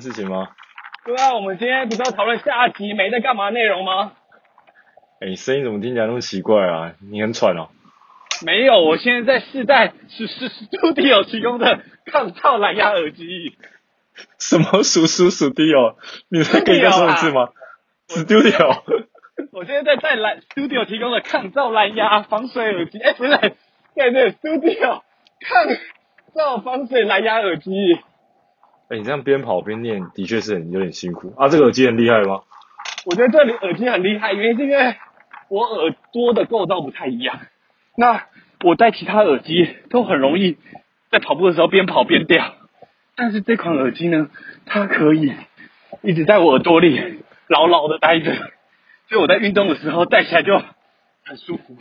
论事情吗？对啊，我们今天不是要讨论下集没在干嘛内容吗？哎，你声音怎么听起来那么奇怪啊？你很喘哦。没有，我现在在试戴是是 Studio 提供的抗噪蓝牙耳机。什么鼠鼠 Studio？你再可以再说一次吗？Studio。我现在在戴蓝 Studio 提供的抗噪蓝牙防水耳机。哎，不是，对对，Studio 抗噪防水蓝牙耳机。哎，你这样边跑边念，的确是很有点辛苦啊。这个耳机很厉害吗？我觉得这里耳机很厉害，原因是因为我耳朵的构造不太一样。那我戴其他耳机都很容易在跑步的时候边跑边掉，但是这款耳机呢，它可以一直在我耳朵里牢牢的待着，所以我在运动的时候戴起来就很舒服，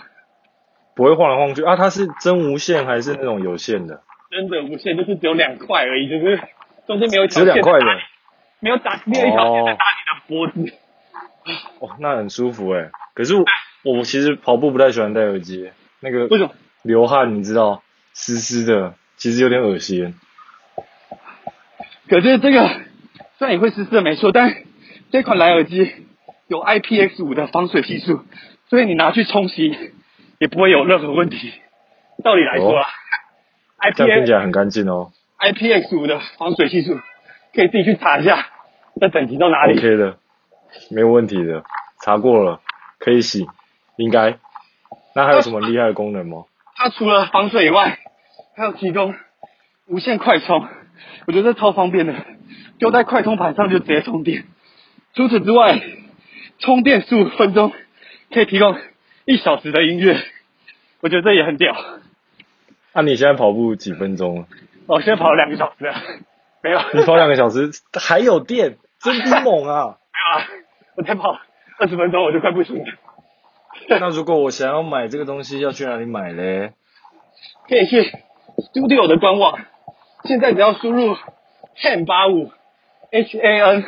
不会晃来晃去啊。它是真无线还是那种有线的？真的无线，就是只有两块而已，就是中间没有只有两块的，没有打没有一条线在打你的脖子。哦，那很舒服哎。可是我，我其实跑步不太喜欢戴耳机。那个为什么流汗？你知道，湿湿的，其实有点恶心。可是这个虽然也会湿湿的没错，但这款蓝耳机有 IPX5 的防水系数，所以你拿去冲洗也不会有任何问题。道理来说啊，哦，IPX，这样听起来很干净哦。IPX5 的防水系数可以自己去查一下，这等级到哪里？OK 的，没有问题的，查过了，可以洗，应该。那还有什么厉害的功能吗？它除了防水以外，还有提供无线快充，我觉得这超方便的，丢在快充盘上就直接充电。除此之外，充电十五分钟可以提供一小时的音乐，我觉得这也很屌。那、啊、你现在跑步几分钟了？我现在跑了两个小时了，没有。你跑两个小时还有电，真猛啊！没有啊，我才跑二十分钟我就快不行了。那如果我想要买这个东西，要去哪里买嘞？可以去 Studio 的官网，现在只要输入 HAN 八五 H A N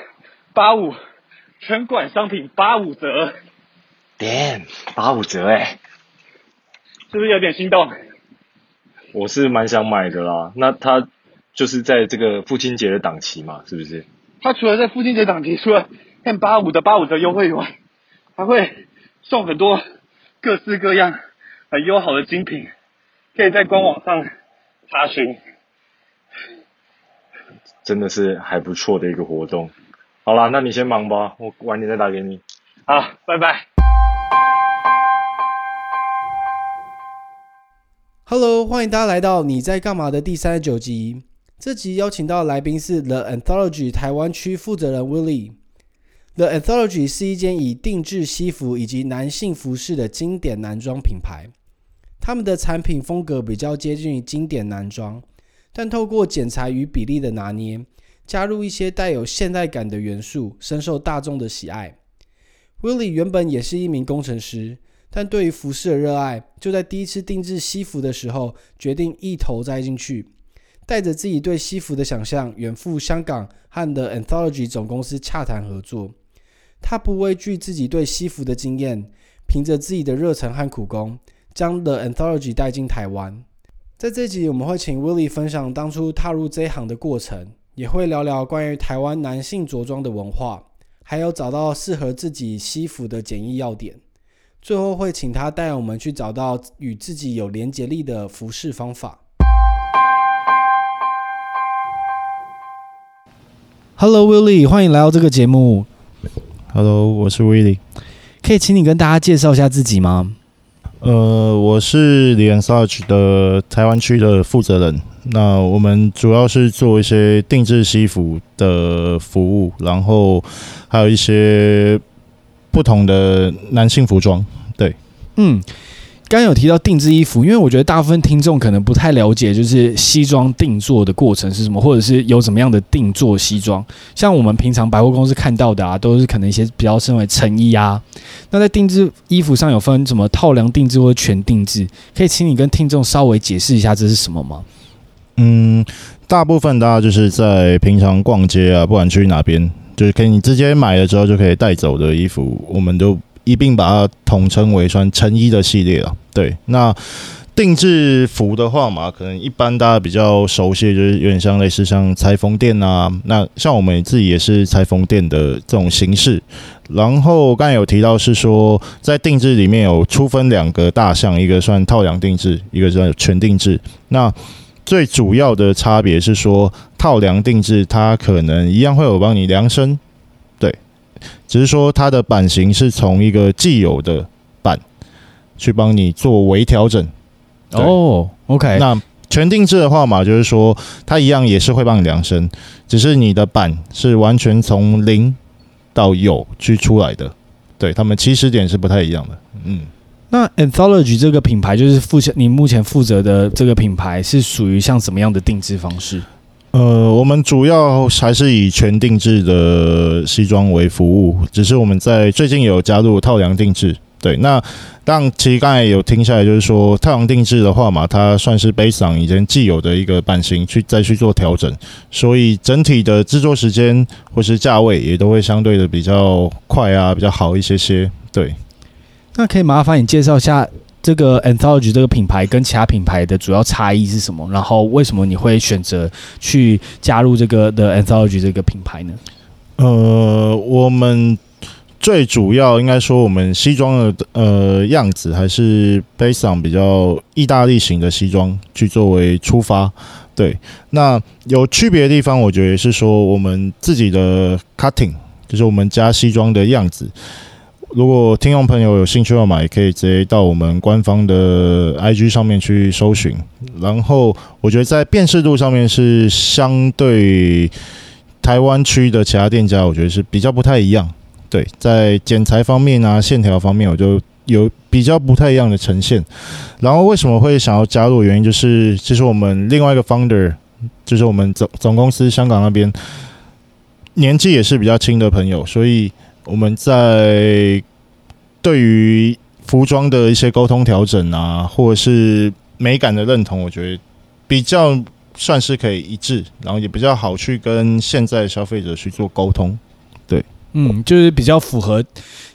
八五，全馆商品八五折。Damn，八五折哎，是不是有点心动？我是蛮想买的啦。那它就是在这个父亲节的档期嘛，是不是？它除了在父亲节档期，除了 HAN 八五的八五折优惠以外，还会。送很多各式各样很优好的精品，可以在官网上查询。真的是还不错的一个活动。好啦，那你先忙吧，我晚点再打给你。好，拜拜。Hello，欢迎大家来到你在干嘛的第三十九集。这集邀请到的来宾是 The Anthology 台湾区负责人 Willie。The Anthology 是一间以定制西服以及男性服饰的经典男装品牌。他们的产品风格比较接近于经典男装，但透过剪裁与比例的拿捏，加入一些带有现代感的元素，深受大众的喜爱。Willie 原本也是一名工程师，但对于服饰的热爱，就在第一次定制西服的时候，决定一头栽进去。带着自己对西服的想象，远赴香港和 The Anthology 总公司洽谈合作。他不畏惧自己对西服的经验，凭着自己的热忱和苦功，将 The Anthology 带进台湾。在这集，我们会请 Willie 分享当初踏入这一行的过程，也会聊聊关于台湾男性着装的文化，还有找到适合自己西服的简易要点。最后会请他带我们去找到与自己有连结力的服饰方法。Hello Willy，欢迎来到这个节目。Hello，我是 Willy，可以请你跟大家介绍一下自己吗？呃，我是 The Anthology 的台湾区的负责人。那我们主要是做一些定制西服的服务，然后还有一些不同的男性服装。对，嗯。刚刚有提到定制衣服，因为我觉得大部分听众可能不太了解，就是西装定做的过程是什么，或者是有怎么样的定做西装。像我们平常百货公司看到的啊，都是可能一些比较称为成衣啊。那在定制衣服上有分什么套量定制或者全定制，可以请你跟听众稍微解释一下这是什么吗？嗯，大部分大家就是在平常逛街啊，不管去哪边，就是可以你直接买了之后就可以带走的衣服，我们都。一并把它统称为算成衣的系列了。对，那定制服的话嘛，可能一般大家比较熟悉，就是有点像类似像裁缝店啊。那像我们自己也是裁缝店的这种形式。然后刚才有提到是说，在定制里面有粗分两个大项，一个算套量定制，一个算全定制。那最主要的差别是说，套量定制它可能一样会有帮你量身，对，只是说它的版型是从一个既有的版去帮你做微调整。哦、oh，OK。那全定制的话嘛，就是说它一样也是会帮你量身，只是你的版是完全从零到有去出来的，对，他们起始点是不太一样的。嗯，那 Anthology 这个品牌就是负责你目前负责的这个品牌是属于像什么样的定制方式？呃，我们主要还是以全定制的西装为服务，只是我们在最近有加入套量定制。对，那但其实刚才有听下来，就是说套量定制的话嘛，它算是 based on 以前既有的一个版型去再去做调整，所以整体的制作时间或是价位也都会相对的比较快啊，比较好一些些。对，那可以麻烦你介绍一下这个 Anthology 这个品牌跟其他品牌的主要差异是什么？然后为什么你会选择去加入这个 The Anthology 这个品牌呢？呃，我们。最主要应该说，我们西装的呃样子还是 based on 比较意大利型的西装去作为出发。对，那有区别的地方，我觉得也是说我们自己的 cutting，就是我们家西装的样子。如果听众朋友有兴趣要买，可以直接到我们官方的 IG 上面去搜寻。然后我觉得在辨识度上面是相对台湾区的其他店家，我觉得是比较不太一样。对，在剪裁方面啊，线条方面，我就有比较不太一样的呈现。然后为什么会想要加入？原因就是，其实我们另外一个 founder，就是我们总总公司香港那边，年纪也是比较轻的朋友，所以我们在对于服装的一些沟通调整啊，或者是美感的认同，我觉得比较算是可以一致，然后也比较好去跟现在消费者去做沟通。对嗯，就是比较符合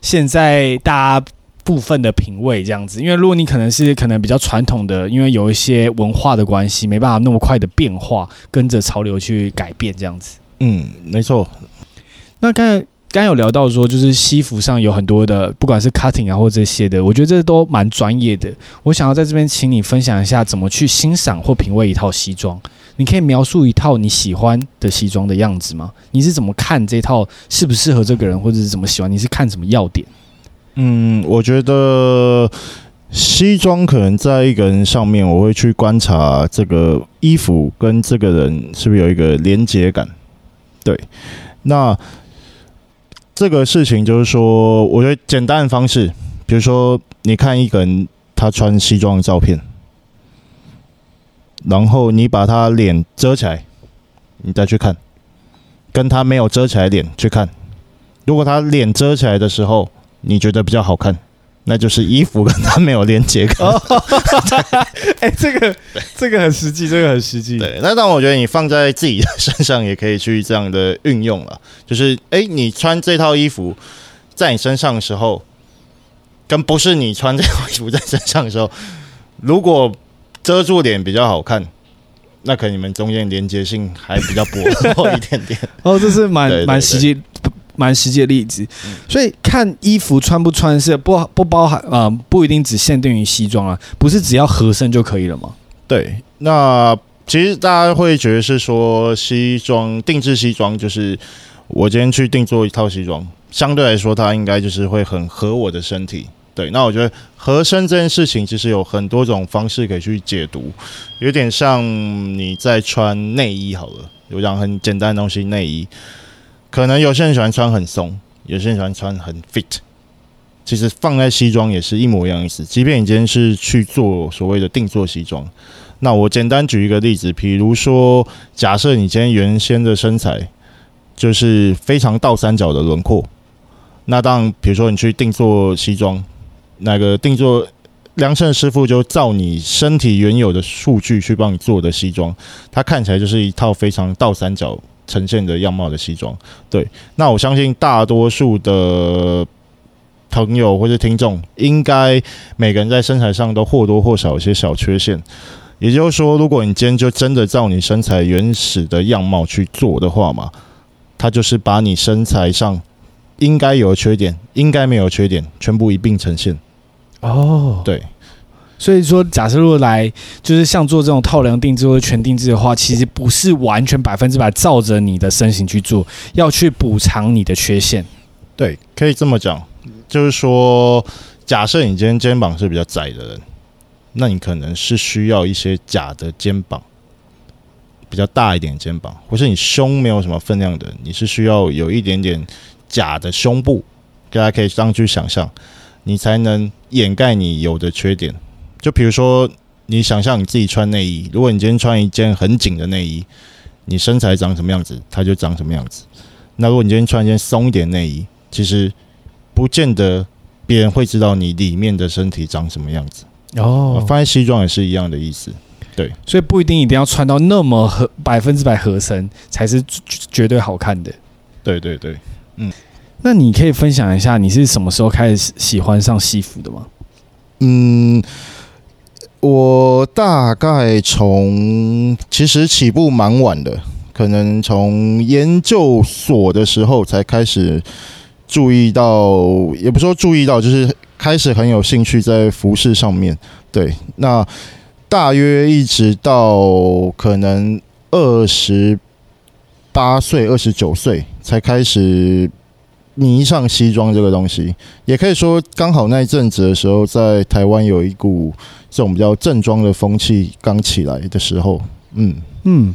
现在大家部分的品味这样子，因为如果你可能是可能比较传统的，因为有一些文化的关系，没办法那么快的变化，跟着潮流去改变这样子。嗯，没错。那刚才刚有聊到说，就是西服上有很多的，不管是 cutting 啊或这些的，我觉得这都蛮专业的。我想要在这边请你分享一下，怎么去欣赏或品味一套西装。你可以描述一套你喜欢的西装的样子吗？你是怎么看这套适不适合这个人，或者是怎么喜欢？你是看什么要点？嗯，我觉得西装可能在一个人上面，我会去观察这个衣服跟这个人是不是有一个连结感。对，那这个事情就是说，我觉得简单的方式，比如说你看一个人他穿西装的照片。然后你把他脸遮起来，你再去看，跟他没有遮起来脸去看。如果他脸遮起来的时候，你觉得比较好看，那就是衣服跟它没有连接感。哎，这个这个很实际，这个很实际。对，那但我觉得你放在自己的身上也可以去这样的运用了。就是哎，你穿这套衣服在你身上的时候，跟不是你穿这套衣服在身上的时候，如果遮住脸比较好看，那可能你们中间连接性还比较薄弱一点点。哦，这是蛮蛮实际、蛮实际的例子。嗯、所以看衣服穿不穿是不不包含啊、呃，不一定只限定于西装啊，不是只要合身就可以了吗？对，那其实大家会觉得是说西装定制西装，就是我今天去定做一套西装，相对来说它应该就是会很合我的身体。对，那我觉得合身这件事情其实有很多种方式可以去解读，有点像你在穿内衣好了，有这样很简单的东西，内衣，可能有些人喜欢穿很松，有些人喜欢穿很 fit，其实放在西装也是一模一样意思。即便你今天是去做所谓的定做西装，那我简单举一个例子，比如说，假设你今天原先的身材就是非常倒三角的轮廓，那当比如说你去定做西装。那个定做量身师傅就照你身体原有的数据去帮你做的西装，它看起来就是一套非常倒三角呈现的样貌的西装。对，那我相信大多数的朋友或者听众，应该每个人在身材上都或多或少有些小缺陷。也就是说，如果你今天就真的照你身材原始的样貌去做的话嘛，它就是把你身材上应该有的缺点、应该没有缺点，全部一并呈现。哦，对。所以说，假设如果来就是像做这种套量定制或者全定制的话，其实不是完全百分之百照着你的身形去做，要去补偿你的缺陷。对，可以这么讲，就是说，假设你今天肩膀是比较窄的人，那你可能是需要一些假的肩膀，比较大一点肩膀，或是你胸没有什么分量的，你是需要有一点点假的胸部，大家可以这样去想象，你才能掩盖你有的缺点。就比如说，你想象你自己穿内衣，如果你今天穿一件很紧的内衣，你身材长什么样子，它就长什么样子。那如果你今天穿一件松一点内衣，其实不见得别人会知道你里面的身体长什么样子。哦，放在西装也是一样的意思。对，所以不一定一定要穿到那么合百分之百合身才是绝对好看的。对对对，嗯。那你可以分享一下你是什么时候开始喜欢上西服的吗？嗯。我大概从其实起步蛮晚的，可能从研究所的时候才开始注意到，也不说注意到，就是开始很有兴趣在服饰上面。对，那大约一直到可能二十八岁、二十九岁才开始迷上西装这个东西，也可以说刚好那一阵子的时候，在台湾有一股。这种比较正装的风气刚起来的时候，嗯嗯，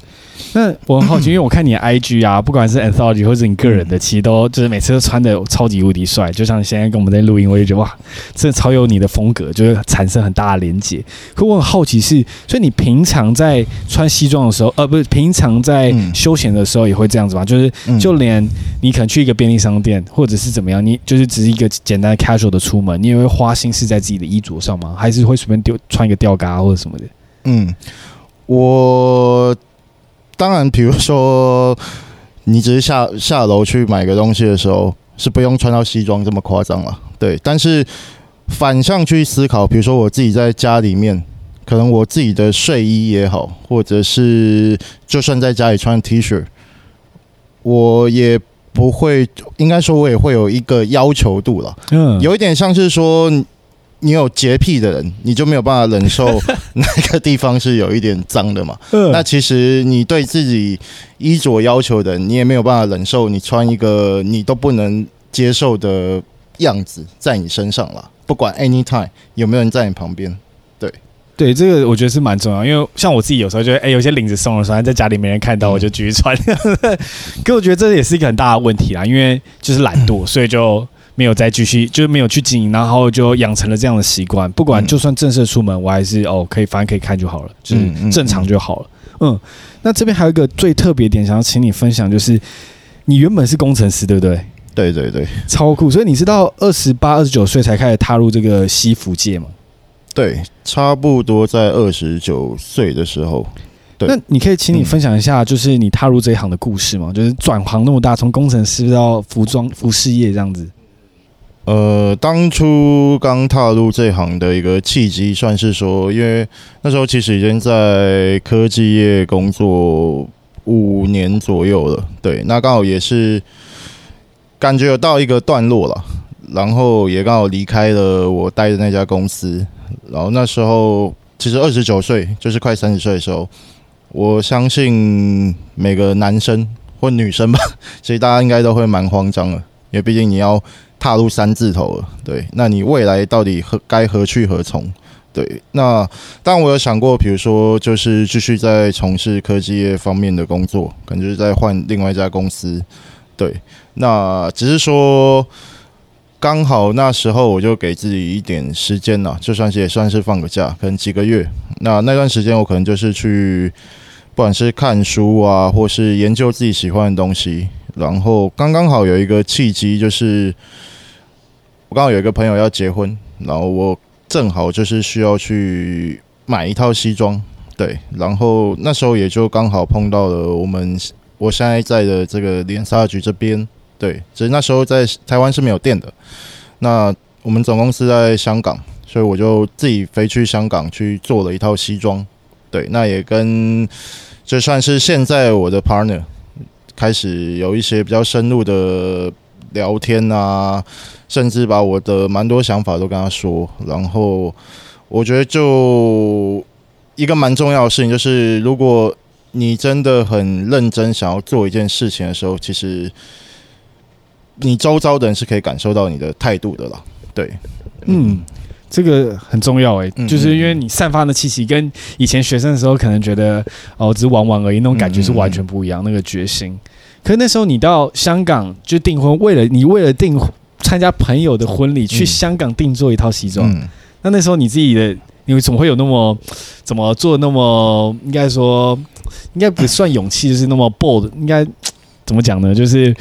那我很好奇，因为我看你的 IG 啊，不管是 Anthology 或者你个人的，其实都就是每次都穿的超级无敌帅，就像现在跟我们在录音，我就觉得哇，真的超有你的风格，就是产生很大的连接。可我很好奇是，所以你平常在穿西装的时候，呃，不是平常在休闲的时候也会这样子吗？就是就连你可能去一个便利商店或者是怎么样，你就是只是一个简单的 casual 的出门，你也会花心思在自己的衣着上吗？还是会随便丢穿一个吊嘎或者什么的？嗯。我当然，比如说，你只是下下楼去买个东西的时候，是不用穿到西装这么夸张了，对。但是反向去思考，比如说我自己在家里面，可能我自己的睡衣也好，或者是就算在家里穿 T 恤，我也不会，应该说我也会有一个要求度了。嗯，有一点像是说。你有洁癖的人，你就没有办法忍受 哪个地方是有一点脏的嘛？那其实你对自己衣着要求的，你也没有办法忍受你穿一个你都不能接受的样子在你身上了。不管 anytime 有没有人在你旁边，对对，这个我觉得是蛮重要。因为像我自己有时候觉得，哎，有些领子松了，虽然在家里没人看到，我就继续穿。可我觉得这也是一个很大的问题啦，因为就是懒惰，所以就。没有再继续，就是没有去经营，然后就养成了这样的习惯。不管就算正式出门，我还是哦，可以，反正可以看就好了，就是正常就好了。嗯，那这边还有一个最特别点，想要请你分享，就是你原本是工程师，对不对？对对对，超酷。所以你是到二十八、二十九岁才开始踏入这个西服界吗？对，差不多在二十九岁的时候。对，那你可以请你分享一下，就是你踏入这一行的故事吗？就是转行那么大，从工程师到服装服饰业这样子。呃，当初刚踏入这行的一个契机，算是说，因为那时候其实已经在科技业工作五年左右了，对，那刚好也是感觉有到一个段落了，然后也刚好离开了我待的那家公司，然后那时候其实二十九岁，就是快三十岁的时候，我相信每个男生或女生吧，其实大家应该都会蛮慌张的，因为毕竟你要。踏入三字头了，对，那你未来到底何该何去何从？对，那当我有想过，比如说就是继续在从事科技业方面的工作，可能就是在换另外一家公司，对，那只是说刚好那时候我就给自己一点时间了，就算是也算是放个假，可能几个月，那那段时间我可能就是去不管是看书啊，或是研究自己喜欢的东西，然后刚刚好有一个契机就是。我刚好有一个朋友要结婚，然后我正好就是需要去买一套西装，对，然后那时候也就刚好碰到了我们我现在在的这个联沙&局这边，对，只是那时候在台湾是没有店的，那我们总公司在香港，所以我就自己飞去香港去做了一套西装。对，那也跟就算是现在我的 partner 开始有一些比较深入的聊天啊，甚至把我的蛮多想法都跟他说。然后我觉得就一个蛮重要的事情，就是如果你真的很认真想要做一件事情的时候，其实你周遭的人是可以感受到你的态度的啦。对，嗯。这个很重要诶、欸，就是因为你散发的气息跟以前学生的时候可能觉得哦，只是玩玩而已，那种感觉是完全不一样。那个决心，可是那时候你到香港就订婚，为了你为了订参加朋友的婚礼，去香港定做一套西装。那那时候你自己的，你怎么会有那么怎么做那么应该说应该不算勇气，就是那么 bold，应该怎么讲呢？就是。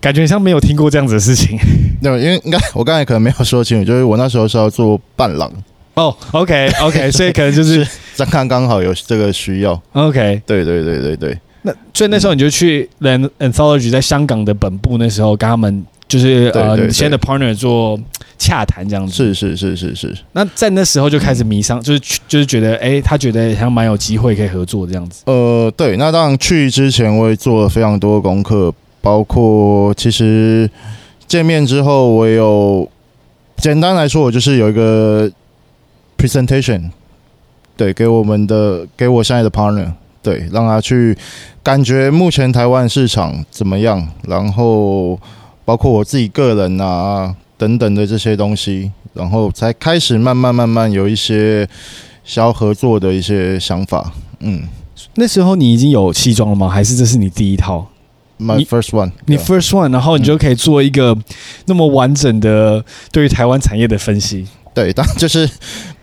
感觉像没有听过这样子的事情。对，因为应该我刚才可能没有说清楚，就是我那时候是要做伴郎。哦，OK OK，所以可能就是刚刚刚好有这个需要。OK，对对对对对。那所以那时候你就去 Anthology 在香港的本部，那时候跟他们就是呃你现在的 partner 做洽谈这样子。是是是是是。那在那时候就开始迷上，就是就是觉得哎，他觉得好像蛮有机会可以合作这样子。呃，对，那当然去之前我也做了非常多的功课。包括其实见面之后，我有简单来说，我就是有一个 presentation，对，给我们的给我现在的 partner，对，让他去感觉目前台湾市场怎么样，然后包括我自己个人啊等等的这些东西，然后才开始慢慢慢慢有一些想要合作的一些想法。嗯，那时候你已经有西装了吗？还是这是你第一套？My first one，你 first one，然后你就可以做一个那么完整的对于台湾产业的分析。对，但就是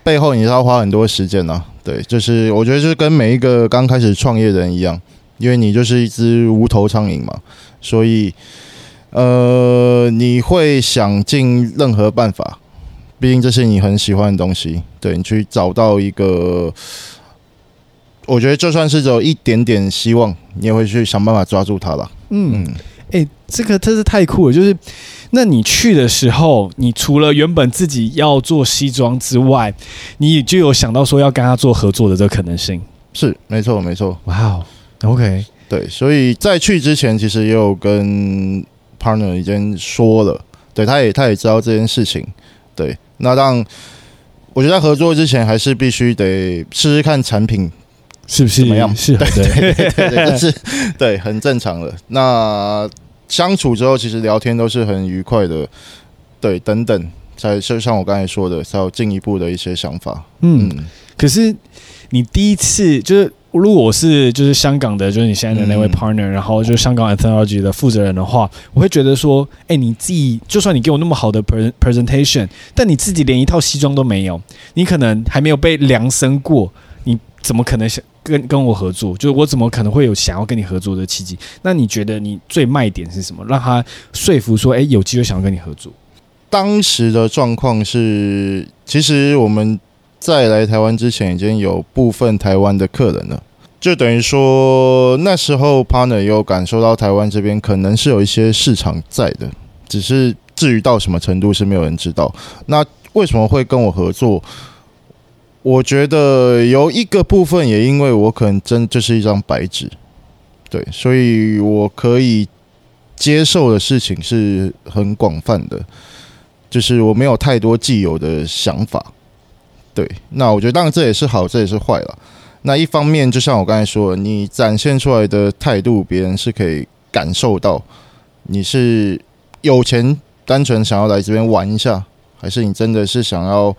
背后你是要花很多时间呢、啊。对，就是我觉得就是跟每一个刚开始创业的人一样，因为你就是一只无头苍蝇嘛，所以呃，你会想尽任何办法，毕竟这是你很喜欢的东西，对，你去找到一个。我觉得就算是只有一点点希望，你也会去想办法抓住它了。嗯，哎、欸，这个真是太酷了！就是，那你去的时候，你除了原本自己要做西装之外，你就有想到说要跟他做合作的这个可能性？是，没错，没错。哇哦，OK，对，所以在去之前，其实也有跟 partner 已经说了，对，他也他也知道这件事情。对，那让我觉得在合作之前，还是必须得试试看产品。是不是怎么样？是对对对对，这是对很正常的。那相处之后，其实聊天都是很愉快的。对，等等，才就像我刚才说的，才有进一步的一些想法。嗯，嗯，可是你第一次就是，如果我是就是香港的，就是你现在的那位 partner，嗯，然后就是香港 Anthology 的负责人的话，我会觉得说，哎，欸，你自己就算你给我那么好的 presentation，但你自己连一套西装都没有，你可能还没有被量身过，你怎么可能想？跟跟我合作，就是我怎么可能会有想要跟你合作的契机？那你觉得你最卖点是什么？让他说服说，哎，有机会想要跟你合作。当时的状况是，其实我们在来台湾之前，已经有部分台湾的客人了，就等于说那时候 partner 有感受到台湾这边可能是有一些市场在的，只是至于到什么程度是没有人知道。那为什么会跟我合作？我觉得有一个部分也因为我可能真就是一张白纸，对，所以我可以接受的事情是很广泛的，就是我没有太多既有的想法，对。那我觉得当然这也是好，这也是坏了。那一方面，就像我刚才说，你展现出来的态度，别人是可以感受到你是有钱，单纯想要来这边玩一下，还是你真的是想要。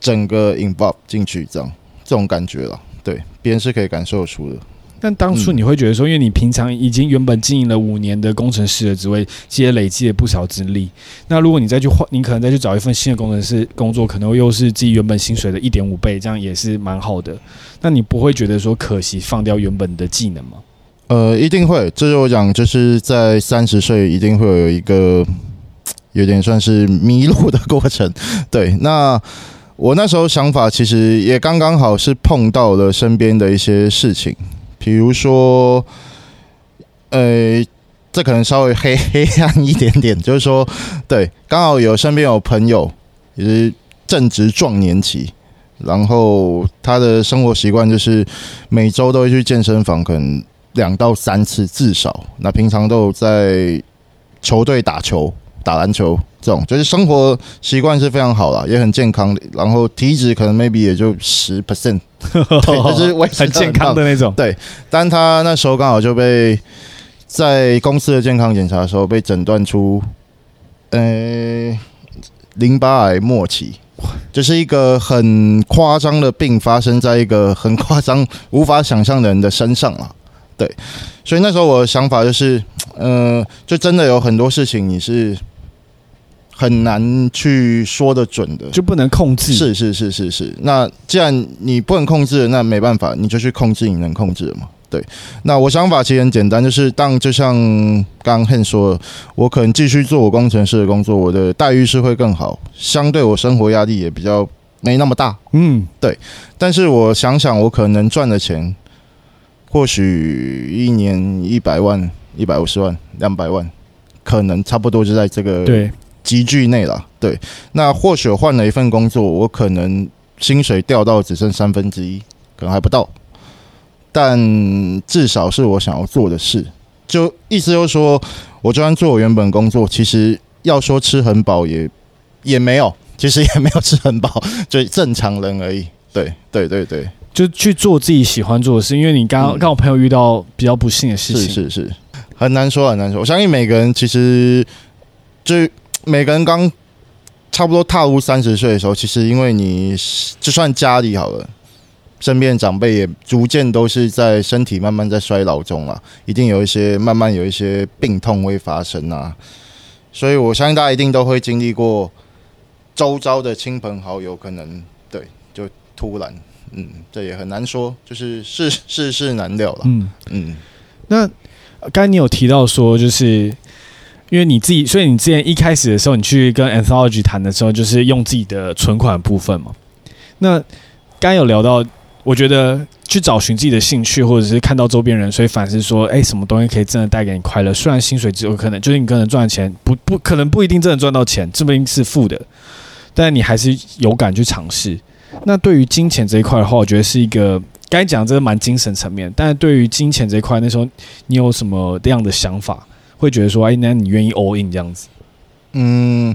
整个 involve 进去，这样这种感觉了，对，别人是可以感受得出的。但当初你会觉得说，因为你平常已经原本经营了五年的工程师的职位，其实累积了不少资历。那如果你再去换，你可能再去找一份新的工程师工作，可能又是自己原本薪水的一点五倍，这样也是蛮好的。那你不会觉得说可惜放掉原本的技能吗？呃，一定会。这是我讲，就是在三十岁一定会有一个有点算是迷路的过程。对，那。我那时候想法其实也刚刚好是碰到了身边的一些事情，比如说，呃，这可能稍微黑黑暗一点点，就是说，对，刚好有身边有朋友也是正值壮年期，然后他的生活习惯就是每周都会去健身房，可能两到三次至少。那平常都有在球队打球、打篮球，这种就是生活习惯是非常好啦，也很健康的。然后体脂可能 maybe 也就十 percent，就是维持很健康的那种。对，但他那时候刚好就被。在公司的健康检查的时候，被诊断出，呃，淋巴癌末期，这、就是一个很夸张的病，发生在一个很夸张、无法想象的人的身上啊。对，所以那时候我的想法就是，呃，就真的有很多事情你是很难去说得准的，就不能控制。是是是是是。那既然你不能控制，那没办法，你就去控制你能控制的嘛。对，那我想法其实很简单，就是当就像刚刚 Han 说的，我可能继续做我工程师的工作，我的待遇是会更好，相对我生活压力也比较没那么大。嗯，对。但是我想想，我可能赚的钱，或许一年一百万、一百五十万、两百万，可能差不多就在这个对级距内了。对，那或许换了一份工作，我可能薪水掉到只剩三分之一，可能还不到。但至少是我想要做的事，就意思就是说，我就算做我原本工作，其实要说吃很饱也也没有，其实也没有吃很饱，就正常人而已。对对对对，就去做自己喜欢做的事。因为你刚刚刚我朋友遇到比较不幸的事情，是是是，很难说很难说。我相信每个人其实就每个人刚差不多踏入三十岁的时候，其实因为你就算家里好了。身边长辈也逐渐都是在身体慢慢在衰老中了，一定有一些慢慢有一些病痛会发生啊，所以我相信大家一定都会经历过，周遭的亲朋好友可能对就突然，嗯，这也很难说，就是世世事难料了。嗯嗯，那刚才你有提到说，就是因为你自己，所以你之前一开始的时候，你去跟 Anthology 谈的时候，就是用自己的存款部分嘛？那刚有聊到。我觉得去找寻自己的兴趣，或者是看到周边人，所以反思说，哎，什么东西可以真的带给你快乐？虽然薪水只有可能就是你可能赚钱不不可能不一定真的赚到钱，这不一定是负的，但你还是有敢去尝试。那对于金钱这一块的话，我觉得是一个该讲真的蛮精神层面。但是对于金钱这一块，那时候你有什么这样的想法？会觉得说，哎，那你愿意 all in 这样子？嗯，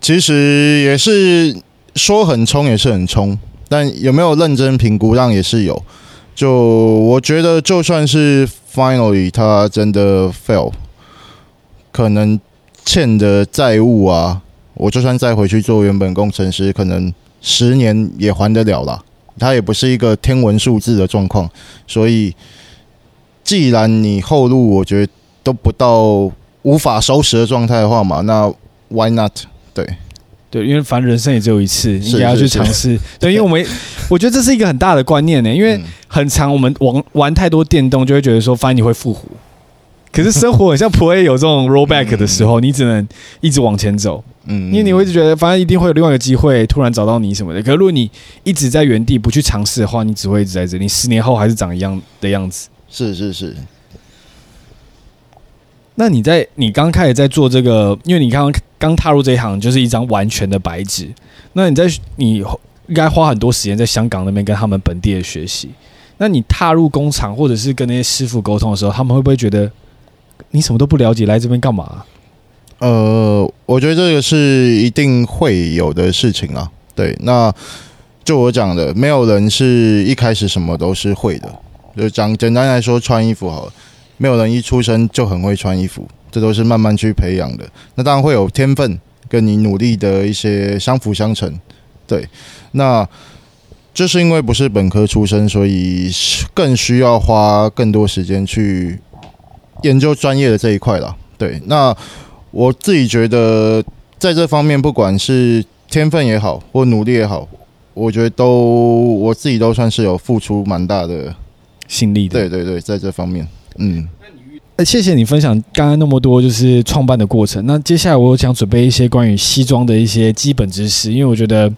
其实也是说很冲，也是很冲。但有没有认真评估？让也是有。就我觉得，就算是 finally 他真的 fail，可能欠的债务啊，我就算再回去做原本工程师，可能十年也还得了啦。他也不是一个天文数字的状况，所以既然你后路我觉得都不到无法收拾的状态的话嘛，那 why not？对。对，因为反正人生也只有一次，你也要去尝试。对，因为我们我觉得这是一个很大的观念呢，因为很长我们玩玩太多电动，就会觉得说，反正你会复活。可是生活很像不会有这种 rollback 的时候，你只能一直往前走。嗯，因为你会一直觉得，反正一定会有另外一个机会突然找到你什么的。可是如果你一直在原地不去尝试的话，你只会一直在这里，你十年后还是长一样的样子。是是是。那你在你刚开始在做这个，因为你刚刚刚踏入这一行，就是一张完全的白纸。那你在你应该花很多时间在香港那边跟他们本地的学习。那你踏入工厂或者是跟那些师傅沟通的时候，他们会不会觉得你什么都不了解，来这边干嘛？呃，我觉得这个是一定会有的事情啊。对，那就我讲的，没有人是一开始什么都是会的。就讲简单来说，穿衣服好了。没有人一出生就很会穿衣服，这都是慢慢去培养的。那当然会有天分，跟你努力的一些相辅相成。对，那就是因为不是本科出身，所以更需要花更多时间去研究专业的这一块了。对，那我自己觉得在这方面，不管是天分也好，或努力也好，我觉得都我自己都算是有付出蛮大的心力的。对对对，在这方面。嗯，那谢谢你分享刚刚那么多就是创办的过程。那接下来我想准备一些关于西装的一些基本知识，因为我觉得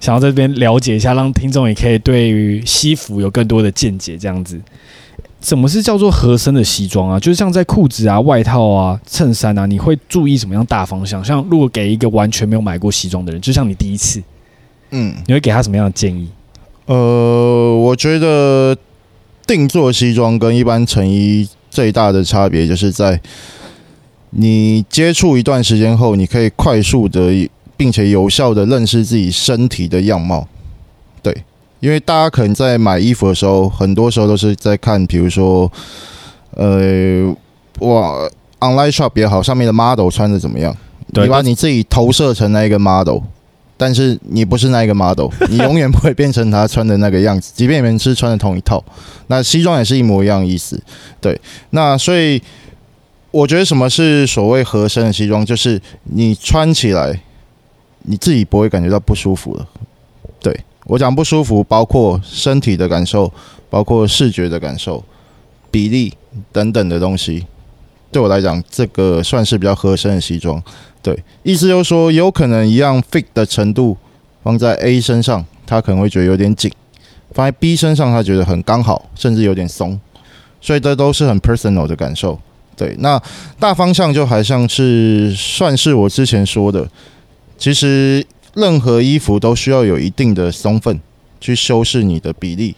想要在这边了解一下，让听众也可以对于西服有更多的见解。这样子，什么是叫做合身的西装啊？就是像在裤子啊、外套啊、衬衫啊，你会注意什么样大方向？像如果给一个完全没有买过西装的人，就像你第一次，嗯，你会给他什么样的建议？呃，我觉得定做西装跟一般成衣最大的差别，就是在你接触一段时间后，你可以快速的并且有效的认识自己身体的样貌。对，因为大家可能在买衣服的时候，很多时候都是在看，比如说，呃，哇，online shop 也好，上面的 model 穿的怎么样，对，你把你自己投射成那一个 model。但是你不是那一个 model，你永远不会变成他穿的那个样子。即便你们是穿的同一套，那西装也是一模一样的意思。对，那所以我觉得什么是所谓合身的西装，就是你穿起来你自己不会感觉到不舒服了。对，我讲不舒服，包括身体的感受，包括视觉的感受、比例等等的东西。对我来讲，这个算是比较合身的西装。对，意思就是说，有可能一样 fit 的程度放在 A 身上，他可能会觉得有点紧；放在 B 身上，他觉得很刚好，甚至有点松。所以这都是很 personal 的感受。对，那大方向就还像是算是我之前说的，其实任何衣服都需要有一定的松分去修饰你的比例。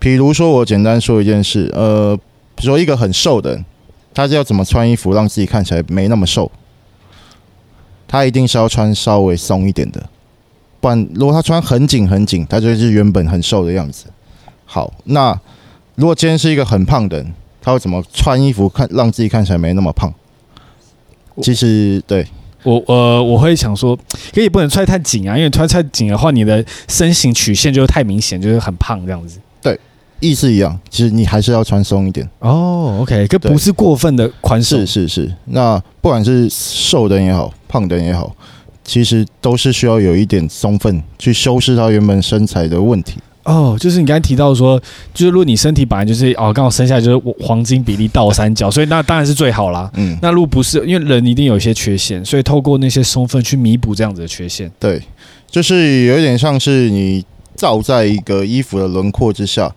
比如说，我简单说一件事，呃，比如说一个很瘦的人，他是要怎么穿衣服让自己看起来没那么瘦？他一定是要穿稍微松一点的，不然如果他穿很紧很紧，他就是原本很瘦的样子。好，那如果今天是一个很胖的人，他会怎么穿衣服看让自己看起来没那么胖？其实对我呃我会想说，可以不能穿太紧啊，因为穿太紧的话，你的身形曲线就会太明显，就是很胖这样子。对意思一样，其实你还是要穿松一点哦。Oh, OK，这不是过分的宽松。是是是，那不管是瘦的人也好，胖的人也好，其实都是需要有一点松分去修饰他原本身材的问题。哦，oh, 就是你刚才提到说，就是如果你身体本来就是哦，刚好生下来就是黄金比例倒三角，所以那当然是最好啦。嗯，那如果不是，因为人一定有一些缺陷，所以透过那些松分去弥补这样子的缺陷。对，就是有一点像是你罩在一个衣服的轮廓之下。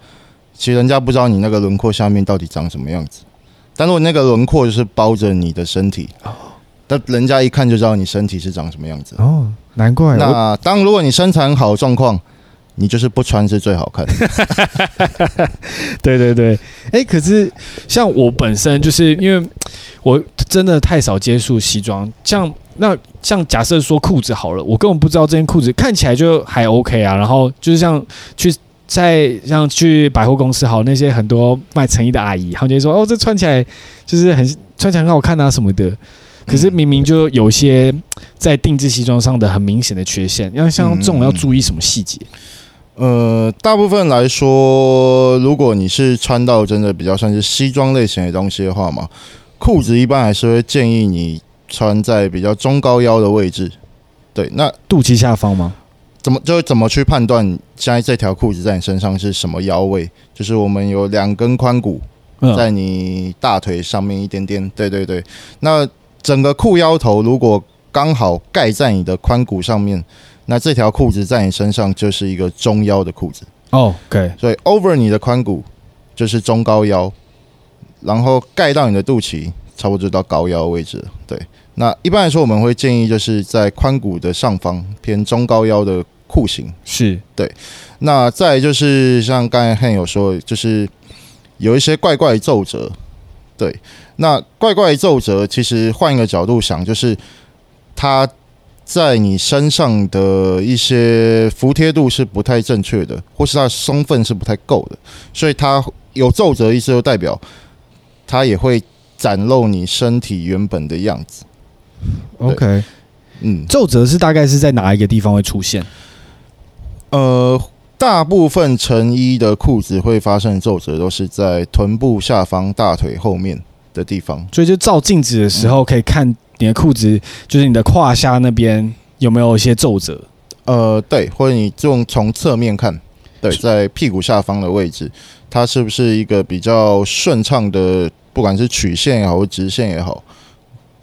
其实人家不知道你那个轮廓下面到底长什么样子，但如果那个轮廓就是包着你的身体，但人家一看就知道你身体是长什么样子。哦，难怪。那当如果你身材很好的状况，你就是不穿是最好看的。对 对对，哎、欸，可是像我本身就是因为我真的太少接触西装，像那像假设说裤子好了，我根本不知道这件裤子看起来就还 OK 啊，然后就是像去。在像去百货公司好，那些很多卖成衣的阿姨，他们就说：“哦，这穿起来就是很穿起来很好看啊什么的。”可是明明就有些在定制西装上的很明显的缺陷，要像这种要注意什么细节？呃，大部分来说，如果你是穿到真的比较算是西装类型的东西的话嘛，裤子一般还是会建议你穿在比较中高腰的位置。对，那肚脐下方吗？怎么就怎么去判断现在这条裤子在你身上是什么腰位？就是我们有两根髋骨在你大腿上面一点点，对对对。那整个裤腰头如果刚好盖在你的髋骨上面，那这条裤子在你身上就是一个中腰的裤子。哦，OK。所以 over 你的髋骨就是中高腰，然后盖到你的肚脐，差不多就到高腰位置了。对。那一般来说，我们会建议就是在髋骨的上方偏中高腰的裤型，是对。那再就是像刚才 Han 有说，就是有一些怪怪的皱褶，对。那怪怪的皱褶，其实换一个角度想，就是它在你身上的一些服帖度是不太正确的，或是它的松分是不太够的，所以它有皱褶意思就代表它也会展露你身体原本的样子。OK，嗯，皱褶是大概是在哪一个地方会出现？呃，大部分成衣的裤子会发生皱褶，都是在臀部下方、大腿后面的地方。所以就照镜子的时候，可以看你的裤子，就是你的胯下那边有没有一些皱褶？呃，对，或者你用从侧面看，对，在屁股下方的位置，它是不是一个比较顺畅的，不管是曲线也好，或直线也好。